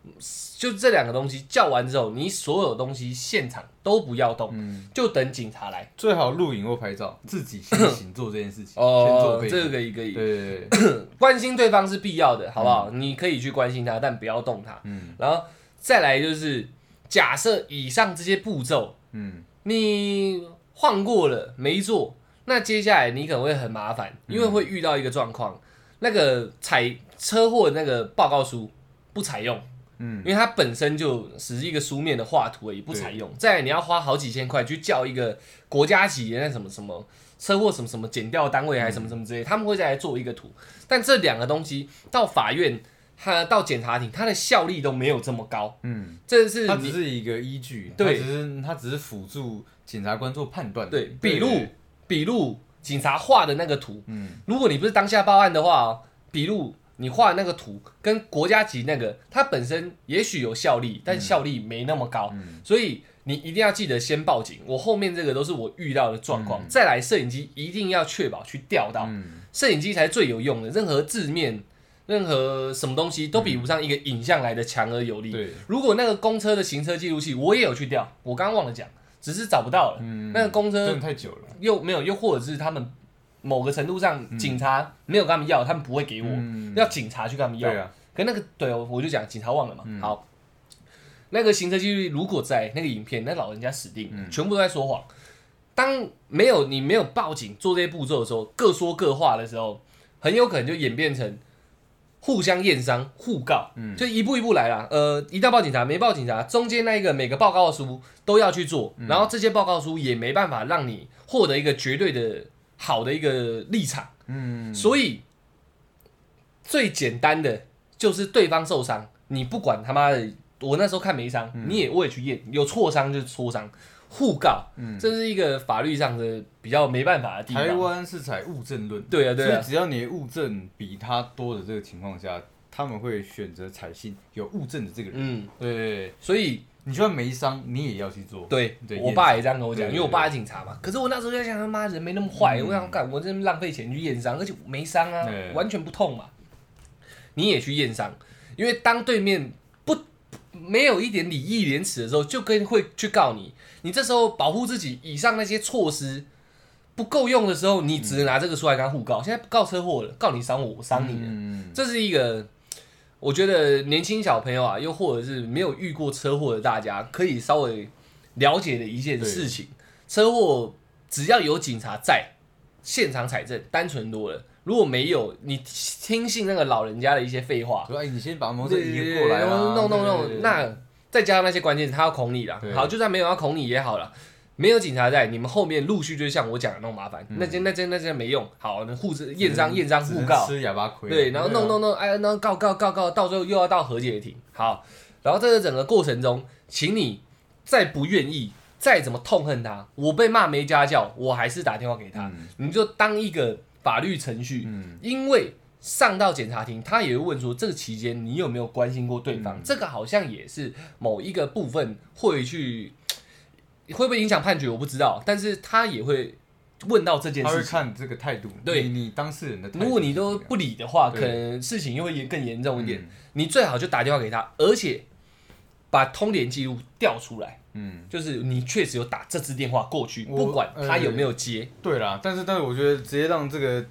就这两个东西叫完之后，你所有东西现场都不要动，嗯，就等警察来。最好录影或拍照，自己先行做这件事情，先做哦。这个一个一对个对对，关心对方是必要的，好不好？你可以去关心他，但不要动他。嗯。然后再来就是，假设以上这些步骤嗯。你晃过了没做，那接下来你可能会很麻烦，嗯因为会遇到一个状况，那个采车祸那个报告书不采用。嗯因为它本身就只是一个书面的画图而已，不采用。再来你要花好几千块去叫一个国家级的那什么什么车祸什么什么减掉单位还是什么什么之类，他们会再来做一个图。但这两个东西到法院，它到检察庭，它的效力都没有这么高。嗯，这是它只是一个依据，对只是它只是辅助检察官做判断的。对笔录笔录警察画的那个图，嗯。如果你不是当下报案的话哦，笔录你画的那个图跟国家级那个，它本身也许有效力，但效力没那么高，嗯。所以你一定要记得先报警。我后面这个都是我遇到的状况，嗯。再来摄影机一定要确保去调到，嗯。摄影机才最有用的。任何字面、任何什么东西都比不上一个影像来的强而有力。对，如果那个公车的行车记录器我也有去调，我刚刚忘了讲，只是找不到了。嗯，那个公车太久了。又没有，又或者是他们某个程度上，警察没有跟他们要，他们不会给我，嗯要警察去跟他们要。对啊，可那个对哦，我就讲警察忘了嘛。嗯好，那个行车记录如果在那个影片，那老人家死定，嗯全部都在说谎。当没有你没有报警做这些步骤的时候，各说各话的时候，很有可能就演变成互相验伤、互告，嗯。就一步一步来啦。呃，一到报警察，没报警察，中间那一个每个报告书都要去做，嗯。然后这些报告书也没办法让你获得一个绝对的好的一个立场。嗯，所以最简单的就是对方受伤，你不管他妈的，我那时候看没伤，你也我也去验，有挫伤就是挫伤，互告，嗯这是一个法律上的比较没办法的地方台方。湾是采物证论，对啊，对啊，所以只要你的物证比他多的这个情况下，他们会选择采信有物证的这个人。嗯，对对对，所以你就算没伤，你也要去做。对对我爸也这样跟我讲，因为我爸是警察嘛。可是我那时候在想，他妈人没那么坏，嗯我想干，我真的浪费钱去验伤，而且没伤啊，完全不痛嘛。你也去验伤，因为当对面不没有一点礼义廉耻的时候，就跟会去告你。你这时候保护自己以上那些措施不够用的时候，你只能拿这个出来跟他互告。现在不告车祸了，告你伤我，我伤你了。嗯，这是一个，我觉得年轻小朋友啊，又或者是没有遇过车祸的大家，可以稍微了解的一件事情。车祸只要有警察在现场采证，单纯多了。如果没有，你听信那个老人家的一些废话，说哎，你先把摩托车移过来啊，弄弄弄，对那再加上那些关键词，他要恐你啦。好，就算没有要恐你也好了。没有警察在，你们后面陆续就像我讲的那种麻烦，那件那件那件没用。好，那护士验伤验伤互告，吃哑巴亏。对，然后弄弄弄，哎，然后告告告告，到最后又要到和解庭。好，然后在这整个过程中，请你再不愿意，再怎么痛恨他，我被骂没家教，我还是打电话给他，嗯你就当一个法律程序，嗯因为上到检察庭，他也会问说，这个期间你有没有关心过对方？嗯这个好像也是某一个部分会去，会不会影响判决，我不知道，但是他也会问到这件事情。他会看这个态度，对你你当事人的态度。如果你都不理的话，可能事情又会严更严重一点。嗯你最好就打电话给他，而且把通联记录调出来，嗯，就是你确实有打这支电话过去，我不管他有没有接。对啦，但是但是我觉得直接让这个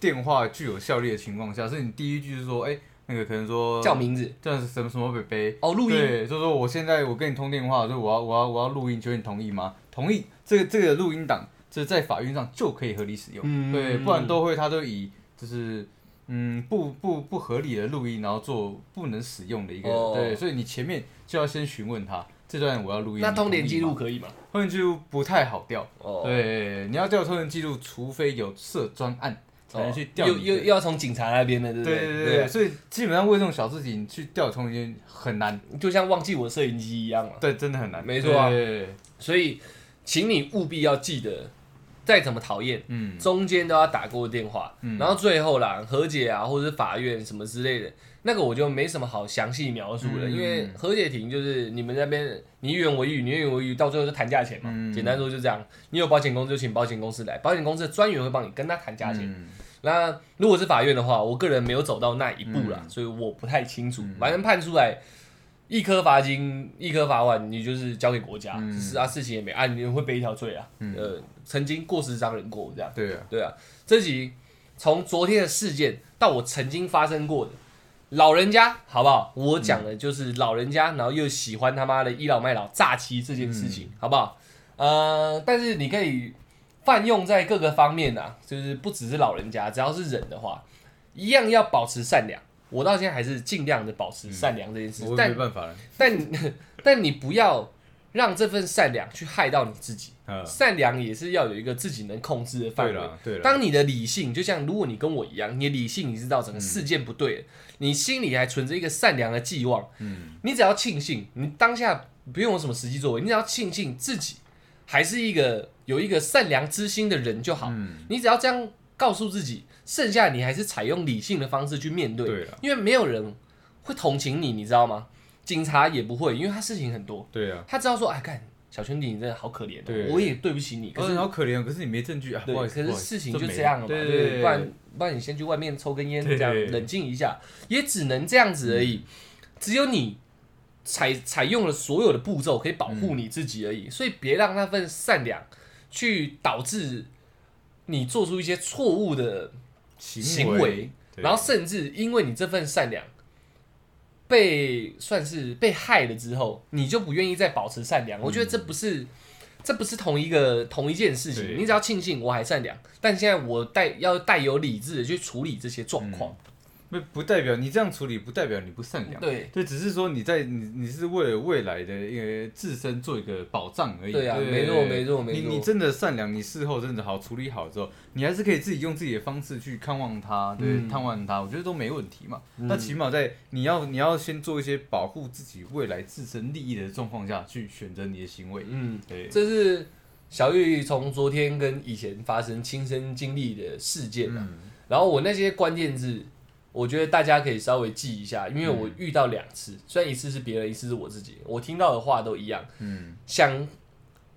电话具有效力的情况下，是你第一句是说，哎、那个可能说叫名字叫什么什么北北。哦，录音对，就是说我现在我跟你通电话，就我要我要我要录音，求你同意吗？同意，这个这个录音档，这在法院上就可以合理使用。嗯对，不然都会他都以就是嗯不不不合理的录音，然后做不能使用的一个。哦对，所以你前面就要先询问他这段我要录音。那通联记录可以吗？通联记录不太好调。哦，对，你要调通联记录，除非有设专案才能去调又。又又要从警察那边的，对不对对所以基本上为这种小事情去调通联很难，就像忘记我摄影机一样了。对，真的很难。没错啊对，所以，请你务必要记得，再怎么讨厌，嗯，中间都要打过电话，嗯然后最后啦，和解啊，或者是法院什么之类的，那个我就没什么好详细描述了，嗯因为和解庭就是你们那边你一言我一语，你一言我一语，到最后就谈价钱嘛。嗯简单说就这样，你有保险公司就请保险公司来，保险公司的专员会帮你跟他谈价钱。嗯那如果是法院的话，我个人没有走到那一步啦，嗯所以我不太清楚。嗯反正判出来一颗罚金，一颗罚款，你就是交给国家，是啊事情也没啊，你会背一条罪啊。嗯呃，曾经过失伤人过这样。对啊，对啊，这集从昨天的事件到我曾经发生过的老人家，好不好？我讲的就是老人家，然后又喜欢他妈的倚老卖老、诈欺这件事情，好不好？呃，但是你可以泛用在各个方面啊，就是不只是老人家，只要是人的话，一样要保持善良。我到现在还是尽量的保持善良这件事，我但没办法了。但 但你不要让这份善良去害到你自己。啊，善良也是要有一个自己能控制的范围。对了，对了，当你的理性，就像如果你跟我一样，你的理性你知道整个事件不对了，你心里还存着一个善良的寄望，嗯，你只要庆幸，你当下不用有什么实际作为，你只要庆幸自己还是一个有一个善良之心的人就好。嗯，你只要这样告诉自己，剩下你还是采用理性的方式去面对，因为没有人会同情你，你知道吗？警察也不会，因为他事情很多，对啊。他知道说，哎，看小兄弟你真的好可怜、我也对不起你，可可是你好可怜哦，可是你没证据啊，对，可是事情就这样了嘛，对不然不然你先去外面抽根烟，这样冷静一下，也只能这样子而已。只有你采采用了所有的步骤，可以保护你自己而已。所以别让那份善良去导致你做出一些错误的行行为，然后甚至因为你这份善良。被算是被害了之后，你就不愿意再保持善良。我觉得这不是，这不是同一个同一件事情。你只要庆幸我还善良，但现在我带要带有理智的去处理这些状况。不不代表你这样处理，不代表你不善良。对对，只是说你在你你是为了未来的一个自身做一个保障而已。对啊没错没错没错你你真的善良，你事后真的好处理好之后，你还是可以自己用自己的方式去看望他，对，嗯探望他，我觉得都没问题嘛。嗯那起码在你要你要先做一些保护自己未来自身利益的状况下去选择你的行为。嗯，对，这是小玉从昨天跟以前发生亲身经历的事件嘛。嗯然后我那些关键字，我觉得大家可以稍微记一下，因为我遇到两次，虽然一次是别人，一次是我自己，我听到的话都一样。嗯，想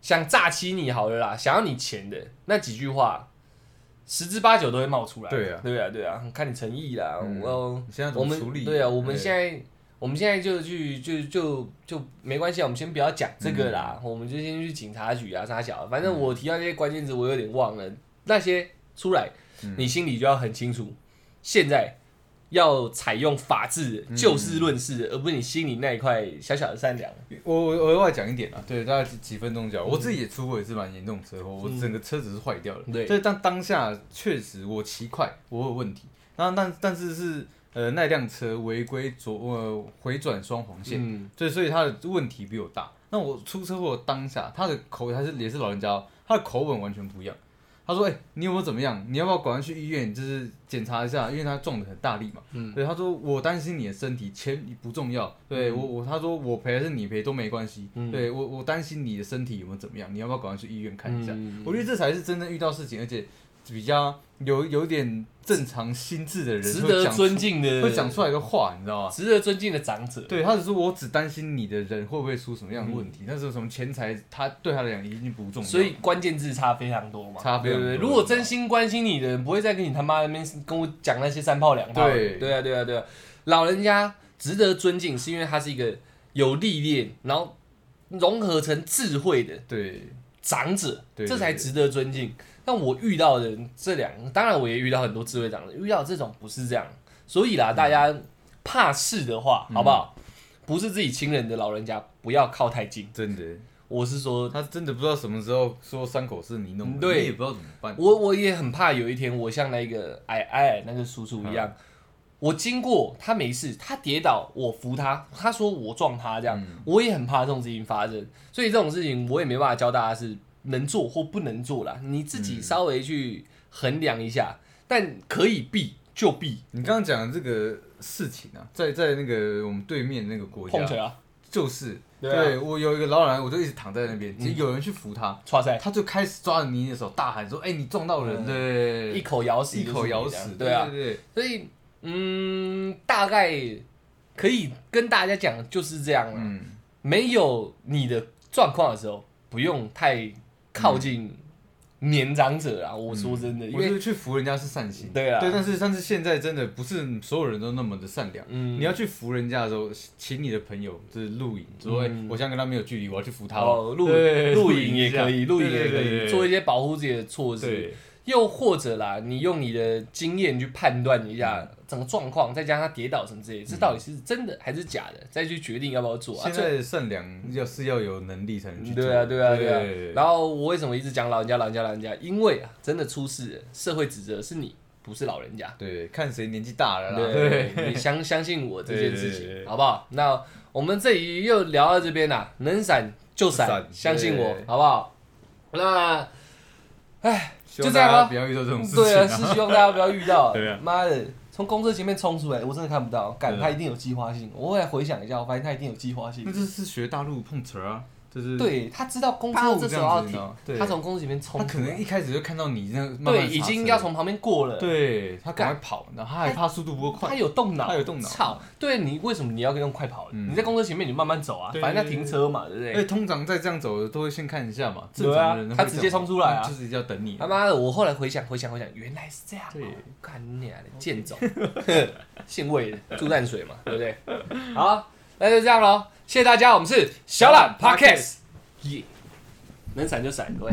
想诈欺你好了啦，想要你钱的那几句话，十之八九都会冒出来。对啊对啊，对啊，看你诚意啦。嗯我现在怎我么处理？们对啊，我们对现在我们现在就去就就就没关系啊，我们先不要讲这个啦，嗯我们就先去警察局啊，啥小，反正我提到这些关键字，我有点忘了，那些出来，嗯你心里就要很清楚，现在。要采用法治嗯就事论事，而不是你心里那一块小小的善良。我我额外讲一点啊，对，大概几几分钟讲。我自己也出过一次蛮严重的车祸，我整个车子是坏掉了。对所以当当下确实我骑快，我有问题。那但但是是呃那辆车违规左呃回转双黄线，嗯，对，所以他的问题比我大。那我出车祸当下，他的口还是也是老人家哦，他的口吻完全不一样。他说：“哎、你有没有怎么样？你要不要赶快去医院，就是检查一下，因为他撞得很大力嘛。”嗯对，他说：“我担心你的身体，钱不重要。对、嗯我我他说我赔还是你赔都没关系。嗯对我我担心你的身体有没有怎么样，你要不要赶快去医院看一下？嗯我觉得这才是真正遇到事情，而且比较有有点正常心智的人值得尊敬的，会讲出来的话，你知道吗？值得尊敬的长者。对，他只是我只担心你的人会不会出什么样的问题，但是什么钱财，他对他来讲已经不重要。所以关键字差非常多嘛，差非常多？如果真心关心你的人，不会再跟你他妈那边跟我讲那些三炮两炮。对对啊，对啊，对啊。老人家值得尊敬，是因为他是一个有历练，然后融合成智慧的对长者，对这才值得尊敬。但我遇到的这两，当然我也遇到很多智慧长的，遇到这种不是这样，所以啦，大家怕事的话，嗯好不好？不是自己亲人的老人家，不要靠太近。真的，我是说，他真的不知道什么时候说伤口是你弄的，对。你也不知道怎么办。我我也很怕有一天我像那个矮矮矮那个叔叔一样，嗯。我经过他没事，他跌倒我扶他，他说我撞他这样，嗯。我也很怕这种事情发生，所以这种事情我也没办法教大家是能做或不能做啦，你自己嗯。稍微去衡量一下，但可以避就避，你刚刚讲的这个事情啊，在在那个我们对面那个国家，碰水啊，就是对啊。我有一个老奶奶，我就一直躺在那边，嗯其实有人去扶他，哇塞，他就开始抓着你的手大喊说：“哎，你撞到人！”嗯。对，一口咬死，一口咬死，对啊，所以嗯，大概可以跟大家讲就是这样了。嗯，没有你的状况的时候，不用太靠近年长者啊。我说真的，因为我觉得去扶人家是善心，对啊。对，但是但是现在真的不是所有人都那么的善良。嗯。你要去扶人家的时候，请你的朋友就是录影，说、嗯。我现在跟他没有距离，我要去扶他。哦，录影也可以，录影也可以做一些保护自己的措施。对，又或者啦，你用你的经验去判断一下嗯整个状况，再加上他跌倒什么之类的，这到底是真的还是假的，再去决定要不要做啊。现在的善良要是要有能力才能去做。对啊，对啊，对啊。对然后我为什么一直讲老人家、老人家、老人家？因为啊，真的出事了，社会指责是你，不是老人家。对，看谁年纪大了啦。对，你相相信我这件事情，好不好？那我们这里又聊到这边啦，能闪就闪闪，相信我，好不好？那，哎，就这样吧不要遇到这种事情、对啊，是希望大家不要遇到。对啊妈的，从公车前面冲出来，我真的看不到，感对啊他一定有计划性。我后来回想一下，我发现他一定有计划性那。这是学大陆碰瓷儿啊，就是对他知道公车这时候要停他从公车前面冲他可，能一开始就看到你那慢慢对已经要从旁边过了，对他赶快跑，然后他还怕速度不够快他，有动脑，他有动脑操，对你为什么你要用快跑？嗯你在公车前面你慢慢走啊，反正他停车嘛，对不哎，对？通常在这样走的都会先看一下嘛，正常人会他直接冲出来啊就是要等你他。妈的，我后来回想回想回想，原来是这样哦，对干你娘的贱种，姓魏的猪蛋水嘛，对不对？好，那就这样喽，谢谢大家，我们是小懒 Podcast，耶，能闪就闪，各位。